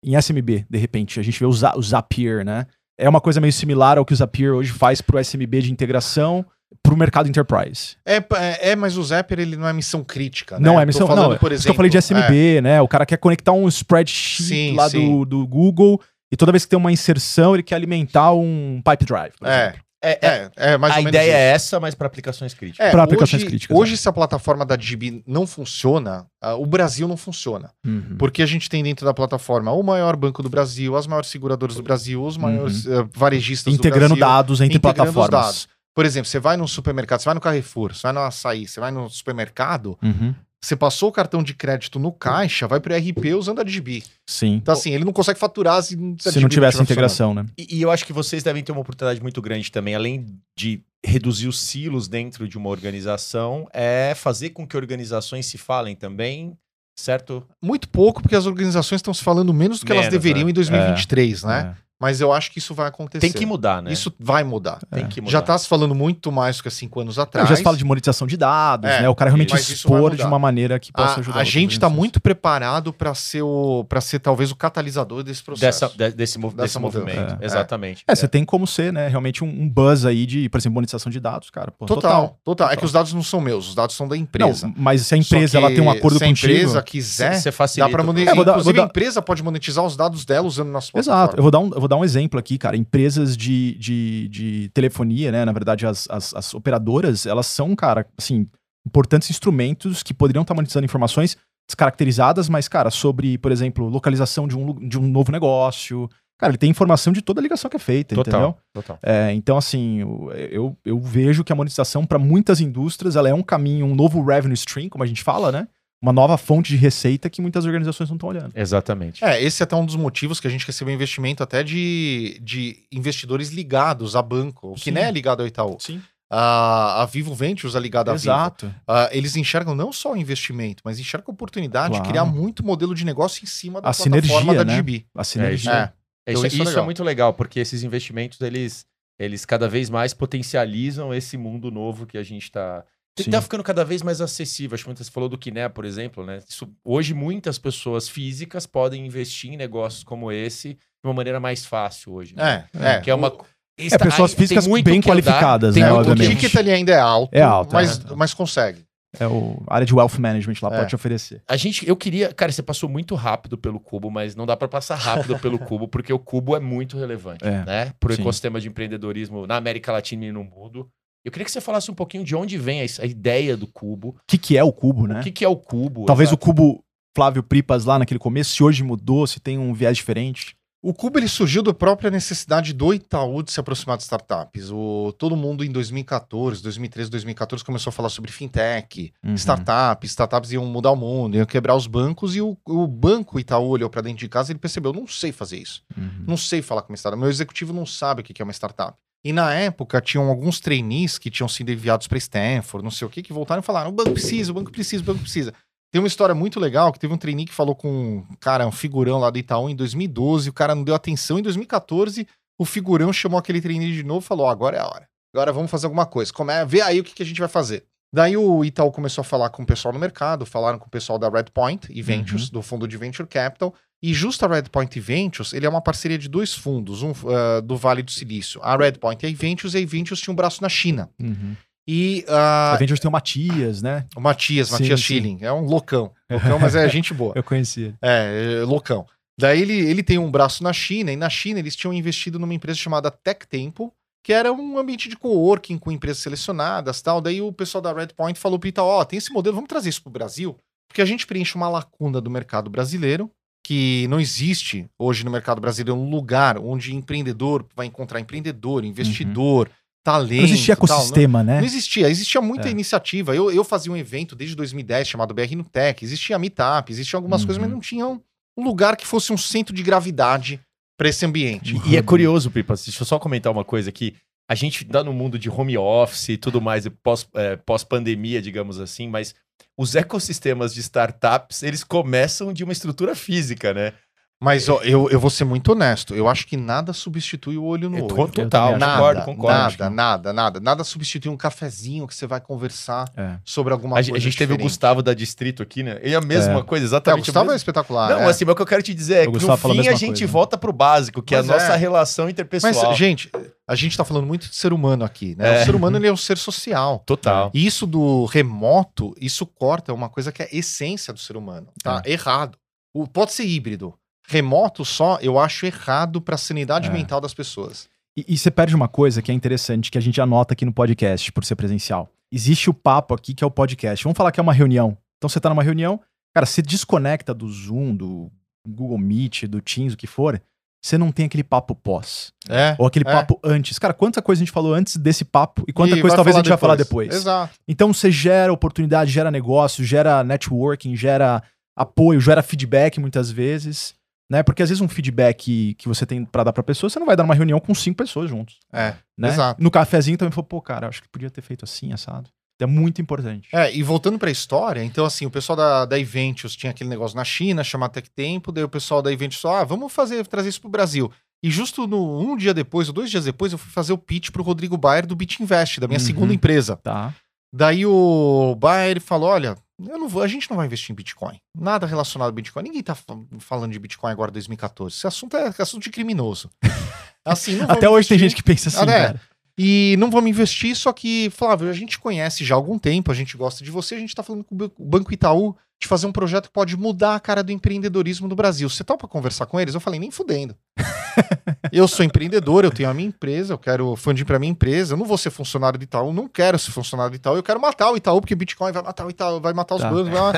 em SMB, de repente. A gente vê o, o Zapier, né? É uma coisa meio similar ao que o Zapier hoje faz pro SMB de integração pro mercado enterprise. É, é, é, mas o Zapper ele não é missão crítica. Não né? é missão, falando, não. por isso que eu falei de exemplo, SMB, né? O cara quer conectar um spreadsheet Sim, lá sim. Do, do Google e toda vez que tem uma inserção, ele quer alimentar um pipe drive. por É, exemplo. É, é, é, é, é mais a ou menos ideia isso. é essa, mas para aplicações críticas. É, Pra aplicações hoje, críticas, Hoje, né? se a plataforma da DB não funciona, ah, o Brasil não funciona. Uhum. Porque a gente tem dentro da plataforma o maior banco do Brasil, as maiores seguradoras do Brasil, os maiores eh, varejistas Integrando do Brasil. dados entre integrando plataformas. dados. Por exemplo, você vai num supermercado, você vai no Carrefour, você vai no Açaí, você vai no supermercado, Uhum. Você passou o cartão de crédito no caixa, vai pro RP usando a DB. Sim. Então, assim, ele não consegue faturar se, Se não tivesse estiver integração, né? E, e eu acho que vocês devem ter uma oportunidade muito grande também, além de reduzir os silos dentro de uma organização, é fazer com que organizações se falem também, certo? Muito pouco, porque as organizações estão se falando menos do que elas Menos, deveriam né? em 2023, né? É. mas eu acho que isso vai acontecer. Tem que mudar, né? Isso vai mudar. tem que mudar. Já tá se falando muito mais do que há cinco anos atrás. Já se fala de monetização de dados, É, né? O cara realmente expor de uma maneira que possa a, ajudar. a gente está muito preparado para ser o para ser talvez o catalisador desse processo. dessa, de- desse, mov- desse movimento. É. Exatamente. É, você tem como ser, né? Realmente um, um buzz aí de, por exemplo, monetização de dados, cara. Pô, total, total, É Total. que os dados não são meus, os dados são da empresa. Não, mas se a empresa ela tem um acordo se a empresa quiser, Você facilita. dá para monetizar. É, vou dar- Inclusive vou a dar- empresa pode monetizar os dados dela usando nossa Exato. Eu vou, dar um, eu vou dar um exemplo aqui, cara. Empresas de, de, de telefonia, né? Na verdade, as, as, as operadoras, elas são, cara, assim, importantes instrumentos que poderiam estar monetizando informações descaracterizadas, mas, cara, sobre, por exemplo, localização de um, de um novo negócio. Cara, ele tem informação de toda a ligação que é feita, entendeu? Total. Total. É, então, assim, eu, eu, eu vejo que a monetização para muitas indústrias ela é um caminho, um novo revenue stream, como a gente fala, né? Uma nova fonte de receita que muitas organizações não estão olhando. Exatamente. É, esse é até um dos motivos que a gente recebeu investimento até de, de investidores ligados a banco, o que não é ligado ao Itaú. Sim. A, a Vivo Ventures é ligada a Vivo. Exato. Ah, eles enxergam não só o investimento, mas enxergam a oportunidade Claro. de criar muito modelo de negócio em cima da A plataforma sinergia, da né? DB. A sinergia. É. Então isso, isso é isso é legal. muito legal, porque esses investimentos, eles, eles cada vez mais potencializam esse mundo novo que a gente está. Sim. Tá ficando cada vez mais acessível. Acho que você falou do Kiné, por exemplo, né? Isso- hoje, muitas pessoas físicas podem investir em negócios como esse de uma maneira mais fácil hoje. né? É, é. Que é uma. É, pessoas físicas bem qualificadas, Tem né? muito, o ticket ali ainda é alto, É alto, mas, é. mas consegue. É o a área de wealth management lá É. pode te oferecer. A gente, eu queria, cara, você passou muito rápido pelo cubo, mas não dá pra passar rápido pelo (laughs) cubo porque o cubo é muito relevante, É, né? Pro sim. ecossistema de empreendedorismo na América Latina e no mundo. Eu queria que você falasse um pouquinho de onde vem a, ideia do cubo, O que, que é o cubo, né? o que, que é o cubo. Talvez exato. o cubo Flávio Pripas lá naquele começo, se hoje mudou, se tem um viés diferente. O Cubo ele surgiu da própria necessidade do Itaú de se aproximar de startups. O, todo mundo em 2014, 2013, 2014 começou a falar sobre fintech, Uhum. startups, startups iam mudar o mundo, iam quebrar os bancos e o, o banco Itaú olhou para dentro de casa e ele percebeu, não sei fazer isso, Uhum. não sei falar com uma startup, meu executivo não sabe o que é uma startup. E na época tinham alguns trainees que tinham sido enviados para Stanford, não sei o que, que voltaram e falaram, o banco precisa, o banco precisa, o banco precisa. Tem uma história muito legal que teve um trainee que falou com um cara, um figurão lá do Itaú em 2012, o cara não deu atenção em 2014, o figurão chamou aquele trainee de novo e falou: "Ó, agora é a hora. Agora vamos fazer alguma coisa. Como é, vê aí o que, que a gente vai fazer. Daí o Itaú começou a falar com o pessoal no mercado, falaram com o pessoal da Redpoint e Ventures, do fundo de Venture Capital. E justo a Redpoint e Ventures, ele é uma parceria de dois fundos, um ah, do Vale do Silício. A Redpoint e a Ventures, e a Ventures tinha um braço na China. Uhum. E A ah, Avengers tem o Matias, né? o Matias, Sim, Matias sim. Schilling, é um loucão. Loucão, mas é gente boa. (laughs) Eu conheci. É, é, loucão. Daí ele, ele tem um braço na China, e na China eles tinham investido numa empresa chamada Tech Tempo, que era um ambiente de coworking com empresas selecionadas tal. Daí o pessoal da Redpoint falou pro Itaú, ó, tem esse modelo, vamos trazer isso pro Brasil, porque a gente preenche uma lacuna do mercado brasileiro, que não existe hoje no mercado brasileiro um lugar onde empreendedor vai encontrar empreendedor, investidor, talento. Não existia tal, né? ecossistema, né? Não existia, existia muita É. iniciativa. Eu, eu fazia um evento desde 2010 chamado BR no Tech, existia Meetup, existiam algumas Uhum. coisas, mas não tinha um, um lugar que fosse um centro de gravidade para esse ambiente. E é curioso, Pipa, deixa eu só comentar uma coisa aqui. A gente tá no mundo de home office e tudo mais, pós, é, pós-pandemia, digamos assim, mas os ecossistemas de startups, eles começam de uma estrutura física, né? Mas ó, eu, eu vou ser muito honesto, eu acho que nada substitui o olho no É, olho. to- Total, acho. concordo, Nada, concordo. nada, nada, nada. Nada substitui um cafezinho que você vai conversar É. sobre alguma A, coisa a gente teve o diferente. Gustavo da Distrito aqui, né? E a mesma É. coisa, É, o exatamente. Gustavo a é espetacular. Não, é. assim, mas o que eu quero te dizer é O que Gustavo no a fim a mesma gente coisa. volta pro básico, que é a Pois nossa é. relação Mas, interpessoal. gente, a gente tá falando muito de ser humano aqui, né? É. O ser humano ele é um ser social. Total. E isso do remoto, isso corta uma coisa que é essência do ser humano. Tá errado. O, pode ser híbrido. Remoto só, eu acho errado pra sanidade É. mental das pessoas. E, e você perde uma coisa que é interessante, que a gente anota aqui no podcast, por ser presencial. Existe o papo aqui que é o podcast. Vamos falar que é uma reunião. Então você tá numa reunião, cara, você desconecta do Zoom, do Google Meet, do Teams, o que for, você não tem aquele papo pós. É. Ou aquele É. papo antes. Cara, quanta coisa a gente falou antes desse papo e quanta E coisa talvez a gente vai falar depois. Exato. Então você gera oportunidade, gera negócio, gera networking, gera apoio, gera feedback muitas vezes, né? Porque às vezes um feedback que você tem pra dar pra pessoa, você não vai dar numa reunião com cinco pessoas juntos, É. né? Exato. No cafezinho também falou, pô, cara, acho que podia ter feito assim, assado. É muito importante. É, e voltando pra história, então assim, o pessoal da, da Eventus tinha aquele negócio na China, chamado Tech Tempo, daí o pessoal da Eventus falou, ah, vamos fazer, trazer isso pro Brasil. E justo no, um dia depois, ou dois dias depois, eu fui fazer o pitch pro Rodrigo Bayer do Bit Invest, da minha Uhum. segunda empresa. Tá. Daí o Bayer falou: olha, eu não vou, a gente não vai investir em Bitcoin. Nada relacionado a Bitcoin. Ninguém tá fa- falando de Bitcoin agora em 2014. Esse assunto é assunto de criminoso. (laughs) Assim, Até hoje tem investir. gente que pensa assim, né? cara. E não vamos investir, só que, Flávio, a gente conhece já há algum tempo, a gente gosta de você, a gente tá falando com o Banco Itaú de fazer um projeto que pode mudar a cara do empreendedorismo no Brasil. Você topa conversar com eles? Eu falei, nem fudendo. (laughs) eu sou empreendedor, eu tenho a minha empresa, eu quero fundir pra minha empresa, eu não vou ser funcionário do Itaú, não quero ser funcionário do Itaú, eu quero matar o Itaú, porque Bitcoin vai matar o Itaú, vai matar os Tá. bancos. vai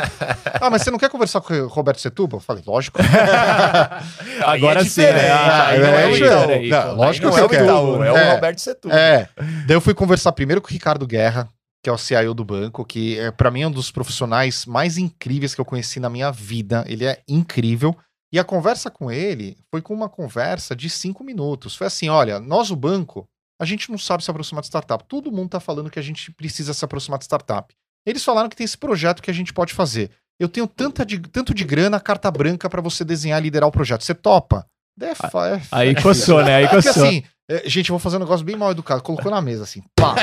ah, mas você não quer conversar com o Roberto Setúbal? Eu falei, lógico. (laughs) Agora é sim, né? aí não É, é o é, Itaú, não, Itaú. lógico que é o Itaú, é o É. Roberto Setúbal. É. Daí eu fui conversar primeiro com o Ricardo Guerra, que é o CIO do banco, que é, para mim é um dos profissionais mais incríveis que eu conheci na minha vida. Ele é incrível. E a conversa com ele foi com uma conversa de cinco minutos. Foi assim: olha, nós, o banco, a gente não sabe se aproximar de startup. Todo mundo tá falando que a gente precisa se aproximar de startup. Eles falaram que tem esse projeto que a gente pode fazer. Eu tenho tanta de, tanto de grana, carta branca para você desenhar e liderar o projeto. Você topa? É, fa- é, Aí é coçou, né? Aí porque coçou. assim, é, gente, eu vou fazer um negócio bem mal educado. Colocou na mesa, assim, pá.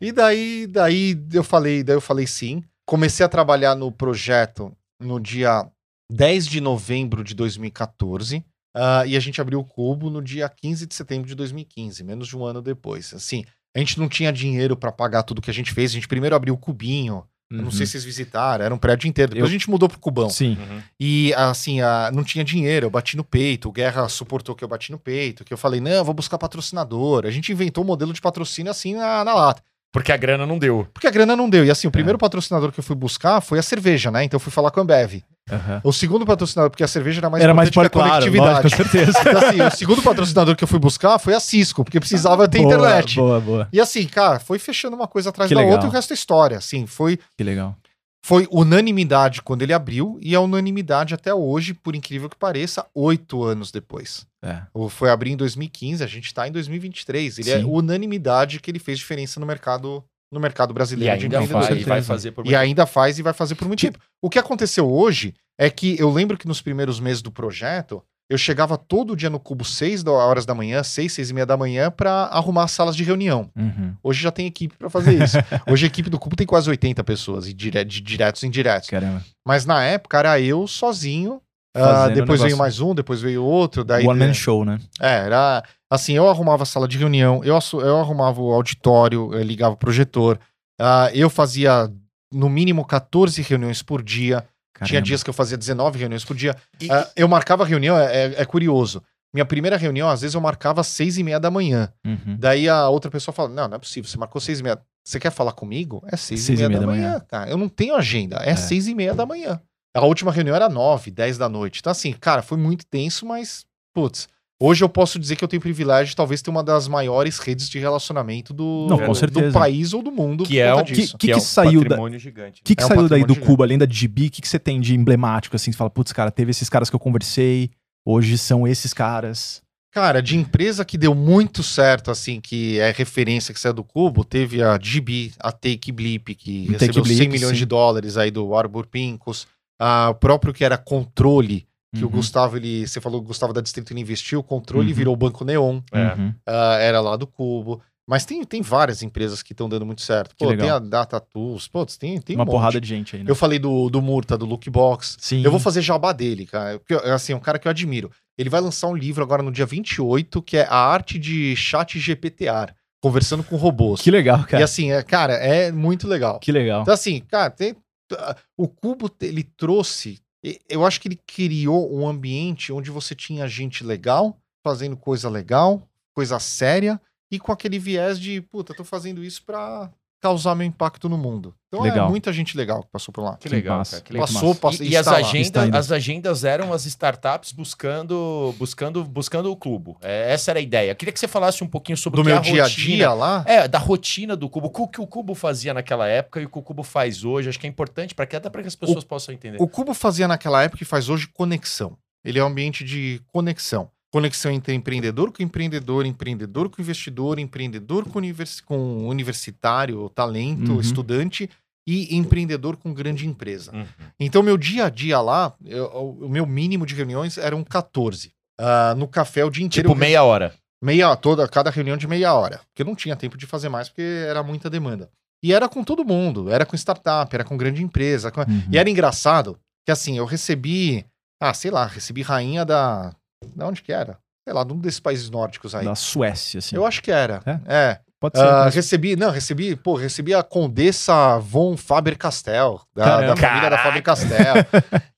e daí, daí eu falei, daí eu falei sim. Comecei a trabalhar no projeto no dia 10 de novembro de 2014. ah, e a gente abriu o Cubo no dia 15 de setembro de 2015, menos de um ano depois. Assim, a gente não tinha dinheiro para pagar tudo que a gente fez. A gente primeiro abriu o Cubinho. Eu não Uhum. sei se vocês visitaram, era um prédio inteiro. Depois Eu- a gente mudou pro Cubão. Sim. Uhum. E assim, a- não tinha dinheiro, eu bati no peito, o Guerra suportou que eu bati no peito, que eu falei, não, eu vou buscar patrocinador. A gente inventou um modelo de patrocínio assim na, na lata. Porque a grana não deu. Porque a grana não deu. E assim, o primeiro patrocinador que eu fui buscar foi a cerveja, né? Então eu fui falar com a Ambev. Aham. O segundo patrocinador, porque a cerveja era mais Era mais por que a claro, conectividade. lógico, com certeza. Então, assim, o segundo patrocinador que eu fui buscar foi a Cisco, porque precisava ter Boa, internet. Boa, boa. E assim, cara, foi fechando uma coisa atrás Que da legal. outra e o resto é história. Assim, foi Que legal. foi unanimidade quando ele abriu e é unanimidade até hoje, por incrível que pareça, oito anos depois. É. Foi abrir em 2015, a gente está em 2023. Ele é Sim. unanimidade que ele fez diferença no mercado, no mercado brasileiro de faz, e vai fazer por E ainda faz e vai fazer por muito Que- tempo. O que aconteceu hoje é que eu lembro que nos primeiros meses do projeto, eu chegava todo dia no Cubo 6 da- horas da manhã, 6, 6 e meia da manhã, para arrumar as salas de reunião. Uhum. Hoje já tem equipe para fazer isso. Hoje a equipe do Cubo tem quase 80 pessoas, e dire- de diretos e indiretos. Caramba. Mas na época era eu sozinho. Ah, depois veio mais um, depois veio outro. Daí, One man show, né? é, era assim, eu arrumava a sala de reunião, eu, eu arrumava o auditório, eu ligava o projetor, ah, eu fazia no mínimo 14 reuniões por dia. Tinha Caramba. dias que eu fazia 19 reuniões por dia. E- Ah, eu marcava reunião, é, é- é curioso. Minha primeira reunião, às vezes, eu marcava às seis e meia da manhã. Uhum. Daí a outra pessoa fala: Não, não é possível, você marcou seis e meia. Você quer falar comigo? É seis, e meia, da, manhã, cara. Eu não tenho agenda, é, É. seis e meia da manhã. A última reunião era nove, dez da noite. Então, assim, cara, foi muito tenso, mas, putz, hoje eu posso dizer que eu tenho o privilégio de talvez ter uma das maiores redes de relacionamento do, Não, com do certeza. país ou do mundo. Que é um- disso. que é um saiu da- gigante. O que, que É um saiu daí do patrimônio Cuba, além da GB? O que, que você tem de emblemático, assim? Você fala, putz, cara, teve esses caras que eu conversei, hoje são esses caras. Cara, de empresa que deu muito certo, assim, que é referência que saiu do Cubo, teve a GB, a Take Blip, que Take recebeu Blip, 100 milhões sim. de dólares aí do Arbor Pincus, a o próprio que era Controle, que o Uhum. Gustavo, ele, você falou que o Gustavo da Distrito ele investiu, o Controle Uhum. virou o Banco Neon, É. Uhum. ah, era lá do Cubo. Mas tem, tem várias empresas que estão dando muito certo. Que Pô, tem legal. a Data Tools, pô, tem, tem Uma um porrada de gente aí, né? Eu falei do, do Murta, do Lookbox. Sim. Eu vou fazer jabá dele, cara. Porque, assim, é um cara que eu admiro. Ele vai lançar um livro agora no dia 28, que é A Arte de Chat GPTR, conversando com robôs. Que legal, cara. E assim, é, cara, é muito legal. Que legal. Então, assim, cara, tem- o Cubo, ele trouxe. Eu acho que ele criou um ambiente onde você tinha gente legal, fazendo coisa legal, coisa séria, e com aquele viés de, puta, tô fazendo isso pra causar meu impacto no mundo. Então Legal. é muita gente legal que passou por lá. Que legal, massa. cara. Que legal. Passou, massa. passou E, e as, agendas, as agendas eram as startups buscando buscando buscando o clube. É, essa era a ideia. Eu queria que você falasse um pouquinho sobre Do o que é meu a dia a dia lá, É, da rotina do Cubo. O que o Cubo fazia naquela época e o que o Cubo faz hoje. Acho que é importante para que até para que as pessoas possam entender. O Cubo fazia naquela época e faz hoje conexão. Ele é um ambiente de conexão. Conexão entre empreendedor com empreendedor, empreendedor com investidor, empreendedor com, univers- com universitário, talento, Uhum. estudante e empreendedor com grande empresa. Uhum. Então, meu dia a dia lá, eu- o meu mínimo de reuniões eram 14. ah, no café o dia inteiro. Tipo, meia hora. meia toda cada reunião de meia hora, porque eu não tinha tempo de fazer mais porque era muita demanda. E era com todo mundo, era com startup, era com grande empresa, com- Uhum. e era engraçado que assim, eu recebi, ah, sei lá, recebi rainha da da onde que era? Sei lá, de um desses países nórdicos aí. Da Suécia, assim. Eu acho que era. É? É. Pode ser. Ah, mas- recebi, não, recebi, pô, recebi a Condessa von Faber-Castell, da, da família da Faber-Castell.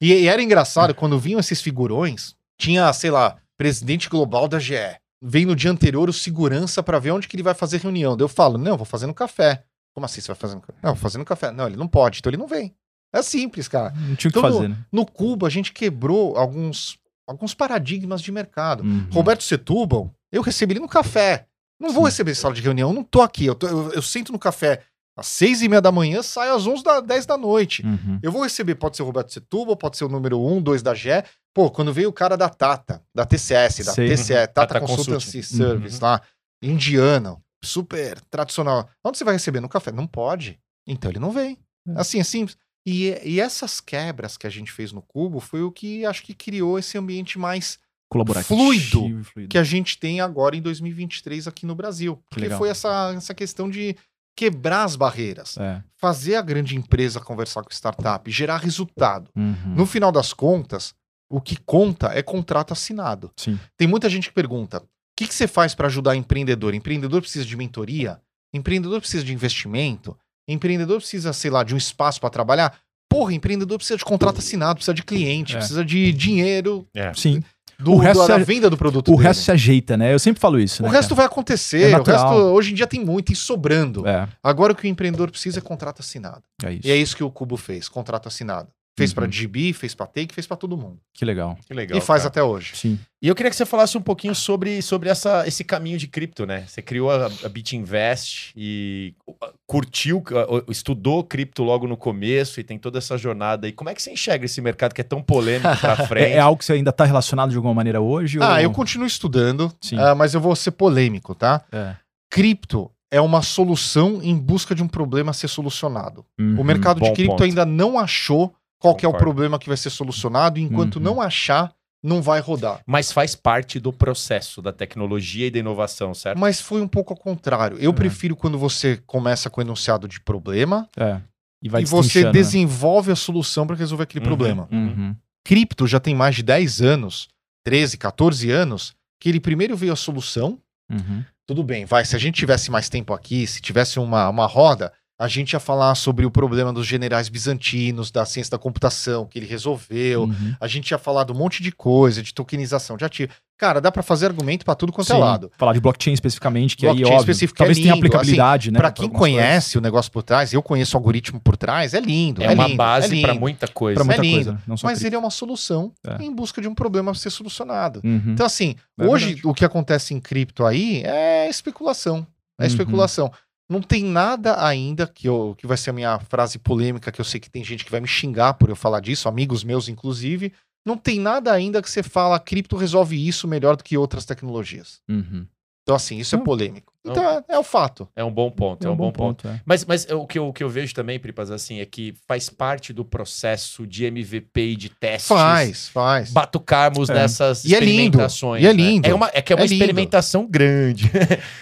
e, e era engraçado, quando vinham esses figurões, tinha, sei lá, presidente global da GE. Vem no dia anterior o segurança pra ver onde que ele vai fazer reunião. Daí eu falo, não, vou fazer no café. Como assim você vai fazer no café? Não, vou fazer no café. Não, ele não pode, então ele não vem. É simples, cara. Não tinha o que Então, fazer, né? No Cuba, a gente quebrou alguns, alguns paradigmas de mercado. Uhum. Roberto Setúbal, eu recebi ele no café. Não vou Sim. receber em sala de reunião, eu não tô aqui. Eu, tô- eu- eu sento no café às seis e meia da manhã, saio às onze da dez da noite. Uhum. Eu vou receber, pode ser o Roberto Setúbal, pode ser o número um, dois da GE. Pô, quando veio o cara da Tata, da TCS, da Sei. TCE, Tata, Tata Consultancy Consulting. Service, lá, indiano, super tradicional. Onde você vai receber? No café? Não pode. Então ele não vem. É. Assim, é simples. E, e essas quebras que a gente fez no Cubo foi o que acho que criou esse ambiente mais Colaborativo. fluido fluido. que a gente tem agora em 2023 aqui no Brasil. Porque legal. foi essa, essa questão de quebrar as barreiras, É. fazer a grande empresa conversar com startup, gerar resultado. Uhum. No final das contas, o que conta é contrato assinado. Sim. Tem muita gente que pergunta: o que, que você faz para ajudar empreendedor? Empreendedor precisa de mentoria? Empreendedor precisa de investimento? Empreendedor precisa, sei lá, de um espaço para trabalhar? Porra, empreendedor precisa de contrato assinado, precisa de cliente, É. precisa de dinheiro Sim. do, O resto do- da é- venda do produto. O dele. resto se ajeita, né? Eu sempre falo isso, O né? resto cara? vai acontecer. É o resto, hoje em dia tem muito, tem sobrando. É, Agora o que o empreendedor precisa é contrato assinado. é isso. E é isso que o Cubo fez, contrato assinado. Fez Uhum. pra GB, fez pra Take, fez pra todo mundo. Que legal. Que legal. e faz cara. até hoje. Sim. E eu queria que você falasse um pouquinho sobre, sobre essa, esse caminho de cripto, né? Você criou a, a BitInvest e uh, curtiu, uh, estudou cripto logo no começo e tem toda essa jornada aí. Como é que você enxerga esse mercado que é tão polêmico pra (laughs) frente? É, é algo que você ainda tá relacionado de alguma maneira hoje? Ah, ou... eu continuo estudando, Sim. ah, mas eu vou ser polêmico, tá? É. Cripto é uma solução em busca de um problema a ser solucionado. Uhum. O mercado de cripto ponto. ainda não achou qual que é o problema que vai ser solucionado, e enquanto Uhum. não achar, não vai rodar. Mas faz parte do processo da tecnologia e da inovação, certo? Mas foi um pouco ao contrário. Eu É. prefiro quando você começa com o enunciado de problema É. E vai e você né? desenvolve a solução para resolver aquele Uhum. problema. Uhum. Cripto já tem mais de 10 anos, 13, 14 anos, que ele primeiro veio a solução. Uhum. Tudo bem, vai. Se a gente tivesse mais tempo aqui, se tivesse uma, uma roda, a gente ia falar sobre o problema dos generais bizantinos, da ciência da computação, que ele resolveu. Uhum. A gente ia falar de um monte de coisa, de tokenização de ativo. Cara, dá para fazer argumento para tudo quanto é Sim. lado. Falar de blockchain especificamente, que Blockchain aí, óbvio, específico talvez é tenha lindo, aplicabilidade, né? Para quem algumas coisas. conhece o negócio por trás, eu conheço o algoritmo por trás, é lindo. É, É, uma lindo, base é pra lindo. muita coisa. Pra muita É lindo, coisa, não só Mas cripto. ele é uma solução É. em busca de um problema a ser solucionado. Uhum. Então, assim, É hoje verdade. o que acontece em cripto aí é especulação. É Uhum. especulação. Não tem nada ainda que, eu, que vai ser a minha frase polêmica, que eu sei que tem gente que vai me xingar por eu falar disso, amigos meus, inclusive. Não tem nada ainda que você fala, cripto resolve isso melhor do que outras tecnologias. Uhum. Então, assim, isso Não. é polêmico. Então, é, é o fato. É um bom ponto, é, um bom, ponto. é. Mas, mas o, que eu, o que eu vejo também, Pripas, assim, é que faz parte do processo de MVP e de testes. Faz, faz. Batucarmos É. nessas E é lindo, experimentações. e é né? lindo, É, uma, é que é uma é experimentação grande.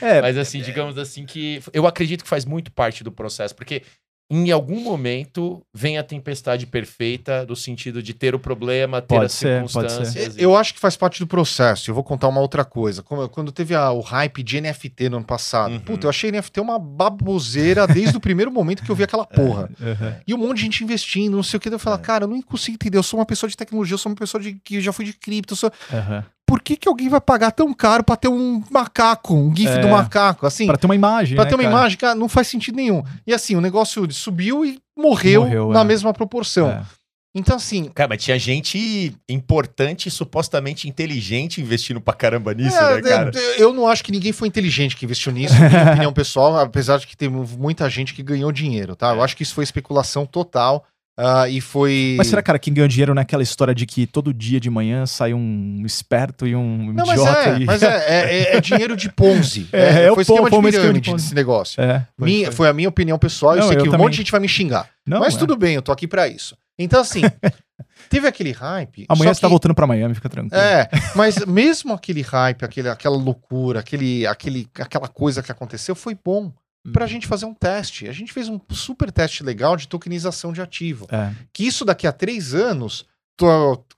É, (laughs) Mas assim, digamos assim que eu acredito que faz muito parte do processo, porque em algum momento vem a tempestade perfeita no sentido de ter o problema, ter Pode as ser, pode circunstâncias. e- Eu acho que faz parte do processo. Eu vou contar uma outra coisa. Como- Quando teve a- o hype de NFT no ano passado, Uhum. puta, eu achei NFT uma baboseira desde o primeiro momento que eu vi aquela (laughs) porra. uhum. E um monte de gente investindo, não sei o que. Eu falo, cara, eu não consigo entender. Eu sou uma pessoa de tecnologia, eu sou uma pessoa de, que já fui de cripto. eu sou- Uhum. Por que, que alguém vai pagar tão caro pra ter um macaco, um GIF É. do macaco? Assim, Pra ter uma imagem, Pra né, ter uma cara? imagem, cara, não faz sentido nenhum. E assim, o negócio subiu e morreu, Morreu, na é. mesma proporção. É. Então, assim, Cara, mas tinha gente importante e supostamente inteligente investindo pra caramba nisso, é, né, cara? é, eu não acho que ninguém foi inteligente que investiu nisso, minha (laughs) opinião pessoal, apesar de que tem muita gente que ganhou dinheiro, tá? Eu acho que isso foi especulação total ah, e foi... Mas será, cara, quem ganhou dinheiro naquela história de que todo dia de manhã sai um esperto e um Não, mas idiota é, e... mas é, é, é- é dinheiro de Ponzi. (laughs) É, é o foi esquema pon- de um de pirâmide Ponzi. desse negócio. É, foi- Minha- foi. foi a minha opinião pessoal. eu Não, sei eu que um também. monte de gente vai me xingar. Não, mas tudo bem, eu tô aqui pra isso. Então, assim, (laughs) Teve aquele hype. Amanhã só você tá que- voltando pra Miami, fica tranquilo. É, mas mesmo aquele hype, aquele, aquela loucura, aquele, aquele, aquela coisa que aconteceu, foi bom Uhum. pra gente fazer um teste. A gente fez um super teste legal de tokenização de ativo. É. Que isso daqui a três anos,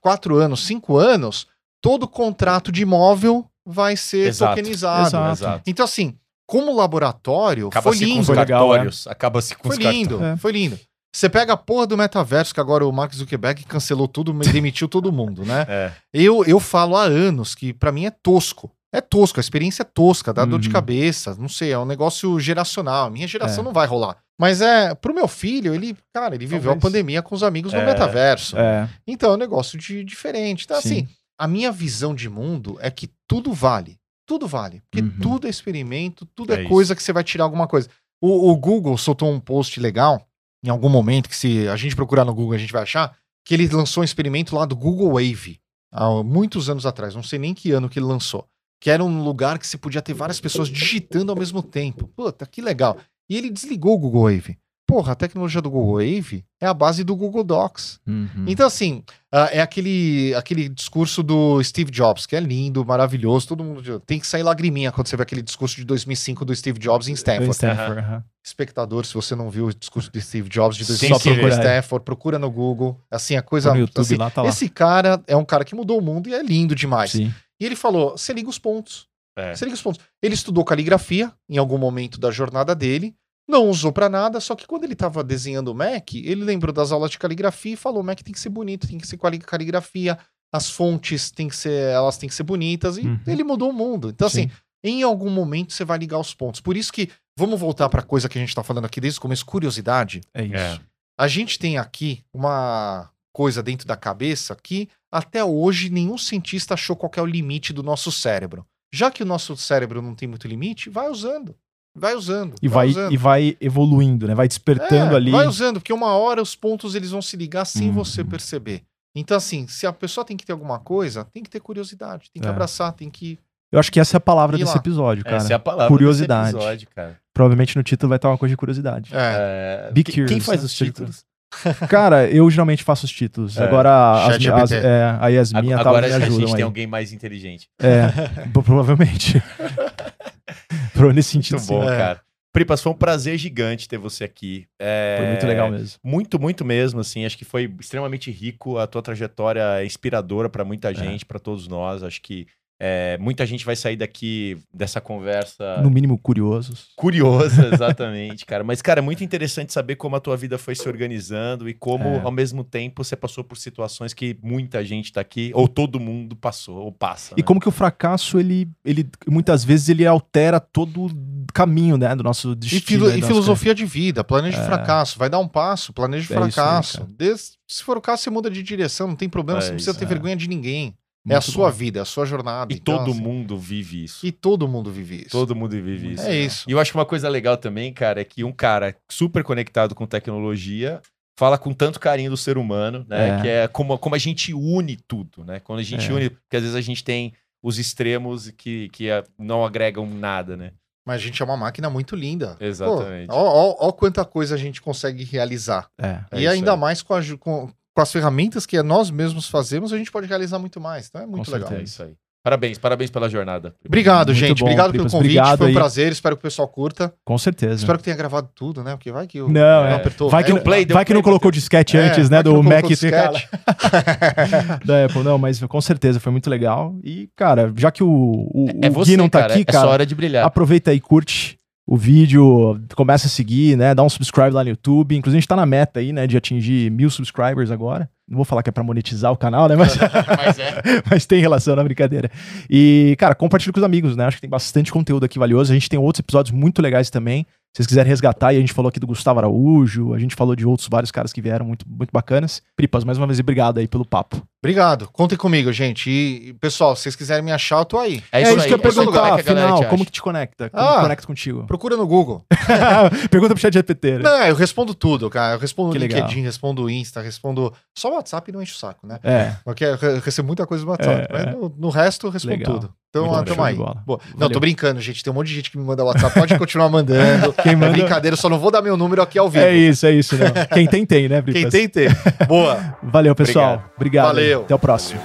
quatro anos, cinco anos, todo contrato de imóvel vai ser Exato. tokenizado. Exato. Exato. Então, assim, como laboratório, Acaba-se foi com lindo. legal, cartórios. Acaba-se com Foi lindo, É. foi lindo. Você pega a porra do metaverso, que agora o Mark Zuckerberg cancelou tudo, demitiu todo mundo, né? (laughs) É. Eu, eu falo há anos que pra mim é tosco. É tosco, a experiência é tosca, dá dor de Uhum. cabeça, não sei, é um negócio geracional. A minha geração É. não vai rolar. Mas é, pro meu filho, ele, cara, ele viveu Talvez. a pandemia com os amigos no É. metaverso. É. Então é um negócio de, diferente. Então, Sim. assim, a minha visão de mundo é que tudo vale. Tudo vale. Porque Uhum. tudo é experimento, tudo é, É isso. coisa que você vai tirar alguma coisa. O, o Google soltou um post legal, em algum momento, que se a gente procurar no Google a gente vai achar, que ele lançou um experimento lá do Google Wave, há muitos anos atrás, não sei nem que ano que ele lançou. Que era um lugar que você podia ter várias pessoas digitando ao mesmo tempo. Puta, que legal. E ele desligou o Google Wave. Porra, a tecnologia do Google Wave é a base do Google Docs. Uhum. Então, assim, ah, é aquele, aquele discurso do Steve Jobs, que é lindo, maravilhoso, todo mundo tem que sair lagriminha quando você vê aquele discurso de 2005 do Steve Jobs em Em Stanford. Stanford, aham. Espectador, se você não viu o discurso de Steve Jobs de Sim, 2005 sim, em é. Stanford, procura no Google, assim, a coisa... No YouTube assim, lá tá lá. Esse cara é um cara que mudou o mundo e é lindo demais. Sim. E ele falou, você liga os pontos. É. Você liga os pontos. Ele estudou caligrafia em algum momento da jornada dele, não usou pra nada, só que quando ele tava desenhando o Mac, ele lembrou das aulas de caligrafia e falou: o Mac tem que ser bonito, tem que ser caligrafia, as fontes tem que ser, elas têm que ser bonitas, e Uhum. ele mudou o mundo. Então, assim, Sim. em algum momento você vai ligar os pontos. Por isso que, vamos voltar pra coisa que a gente tá falando aqui desde o começo, curiosidade. É isso. É. A gente tem aqui uma coisa dentro da cabeça que até hoje nenhum cientista achou qual é o limite do nosso cérebro. Já que o nosso cérebro não tem muito limite, vai usando. Vai usando. E vai, usando. e vai evoluindo, né? Vai despertando É, ali. Vai usando, porque uma hora os pontos eles vão se ligar sem Uhum. você perceber. Então, assim, se a pessoa tem que ter alguma coisa, tem que ter curiosidade, tem que É. abraçar, tem que. Eu acho que essa é a palavra desse episódio, cara. Essa é a palavra Curiosidade. desse episódio, cara. Provavelmente no título vai estar uma coisa de curiosidade. É. É, Be quem- curious, Quem faz né? os títulos? (laughs) Cara, eu geralmente faço os títulos. É. Agora as, as, é, a Yasmin Tava Agora me a gente ajudam tem aí. alguém mais inteligente. É, pro- provavelmente. (laughs) Pro nesse sentido, Muito sim. bom, É. cara. Pripas, foi um prazer gigante ter você aqui. É, Foi muito legal mesmo. Muito, muito mesmo, assim. Acho que foi extremamente rico. A tua trajetória é inspiradora para muita gente, para todos nós. Acho que é, muita gente vai sair daqui dessa conversa No mínimo curiosos. curiosa, (laughs) exatamente, cara. Mas, cara, é muito interessante saber como a tua vida foi se organizando e como, É. ao mesmo tempo, você passou por situações que muita gente tá aqui, ou todo mundo passou, ou passa. E né? como que o fracasso, ele, ele muitas vezes ele altera todo o caminho, né, do nosso E, destino. filo- né, e da nossa filosofia de vida, planeja o É. fracasso, vai dar um passo, planeja o É aí, fracasso. cara. Des- se for o caso, você muda de direção, não tem problema, É você não precisa isso, ter é. vergonha de ninguém. É Muito a sua bom. vida, é a sua jornada. E então, todo assim, mundo vive isso. E todo mundo vive isso. Todo mundo vive isso. É isso. E eu acho que uma coisa legal também, cara, é que um cara super conectado com tecnologia fala com tanto carinho do ser humano, né? É. Que é como, como a gente une tudo, né? Quando a gente É. une, porque às vezes a gente tem os extremos que, que não agregam nada, né? Mas a gente é uma máquina muito linda. Exatamente. Pô, ó, ó- ó quanta coisa a gente consegue realizar. É. É e isso ainda mais com, a com- com as ferramentas que nós mesmos fazemos, a gente pode realizar muito mais. Então é muito Com legal. É certeza. isso aí. Parabéns, parabéns pela jornada. Obrigado, Muito gente. bom, obrigado pelo Pripas. convite. Obrigado Foi um aí. prazer. Espero que o pessoal curta. Com certeza. Espero que tenha gravado tudo, né? Porque vai que o. Não, é. apertou. Vai que, É, não- o play, vai que não play, colocou disquete É, antes, né? que não Do Mac disquete. (laughs) da Apple. Não, mas com certeza foi muito legal. E, cara, já que o, o, É o você, Gui não tá cara. aqui, é cara, só hora de brilhar. aproveita aí, curte o vídeo, começa a seguir, né? Dá um subscribe lá no YouTube. Inclusive, a gente tá na meta aí, né? De atingir mil subscribers agora. Não vou falar que é pra monetizar o canal, né? Mas, (laughs) Mas é. (laughs) mas tem relação na brincadeira. E, cara, compartilha com os amigos, né? Acho que tem bastante conteúdo aqui valioso. A gente tem outros episódios muito legais também. Se vocês quiserem resgatar, e a gente falou aqui do Gustavo Araújo, a gente falou de outros vários caras que vieram muito, muito bacanas. Pripas, mais uma vez, obrigado aí pelo papo. Obrigado. Contem comigo, gente. E, pessoal, se vocês quiserem me achar, eu tô aí. É É isso, isso, aí. que eu ia Esse é perguntar, galera afinal, como acha. que te conecta? Como Ah. que conecta contigo? Procura no Google. (laughs) Pergunta pro chat GPT, né? Não, eu respondo tudo, cara. Eu respondo Que no legal. LinkedIn, respondo o Insta, respondo. Só o WhatsApp não enche o saco, né? É, Porque eu re- recebo muita coisa no WhatsApp. É, mas no, no resto eu respondo Legal. tudo. Então, bom, tamo aí. Boa. Não, Valeu. tô brincando, gente. Tem um monte de gente que me manda WhatsApp. Pode (laughs) continuar mandando. Quem É manda- brincadeira, eu só não vou dar meu número aqui ao vivo. É isso, é isso. Não. (laughs) Quem tem, tem, né, Quem Bripas? tem, tem. Boa. Valeu, pessoal. Obrigado. Valeu. Até o próximo.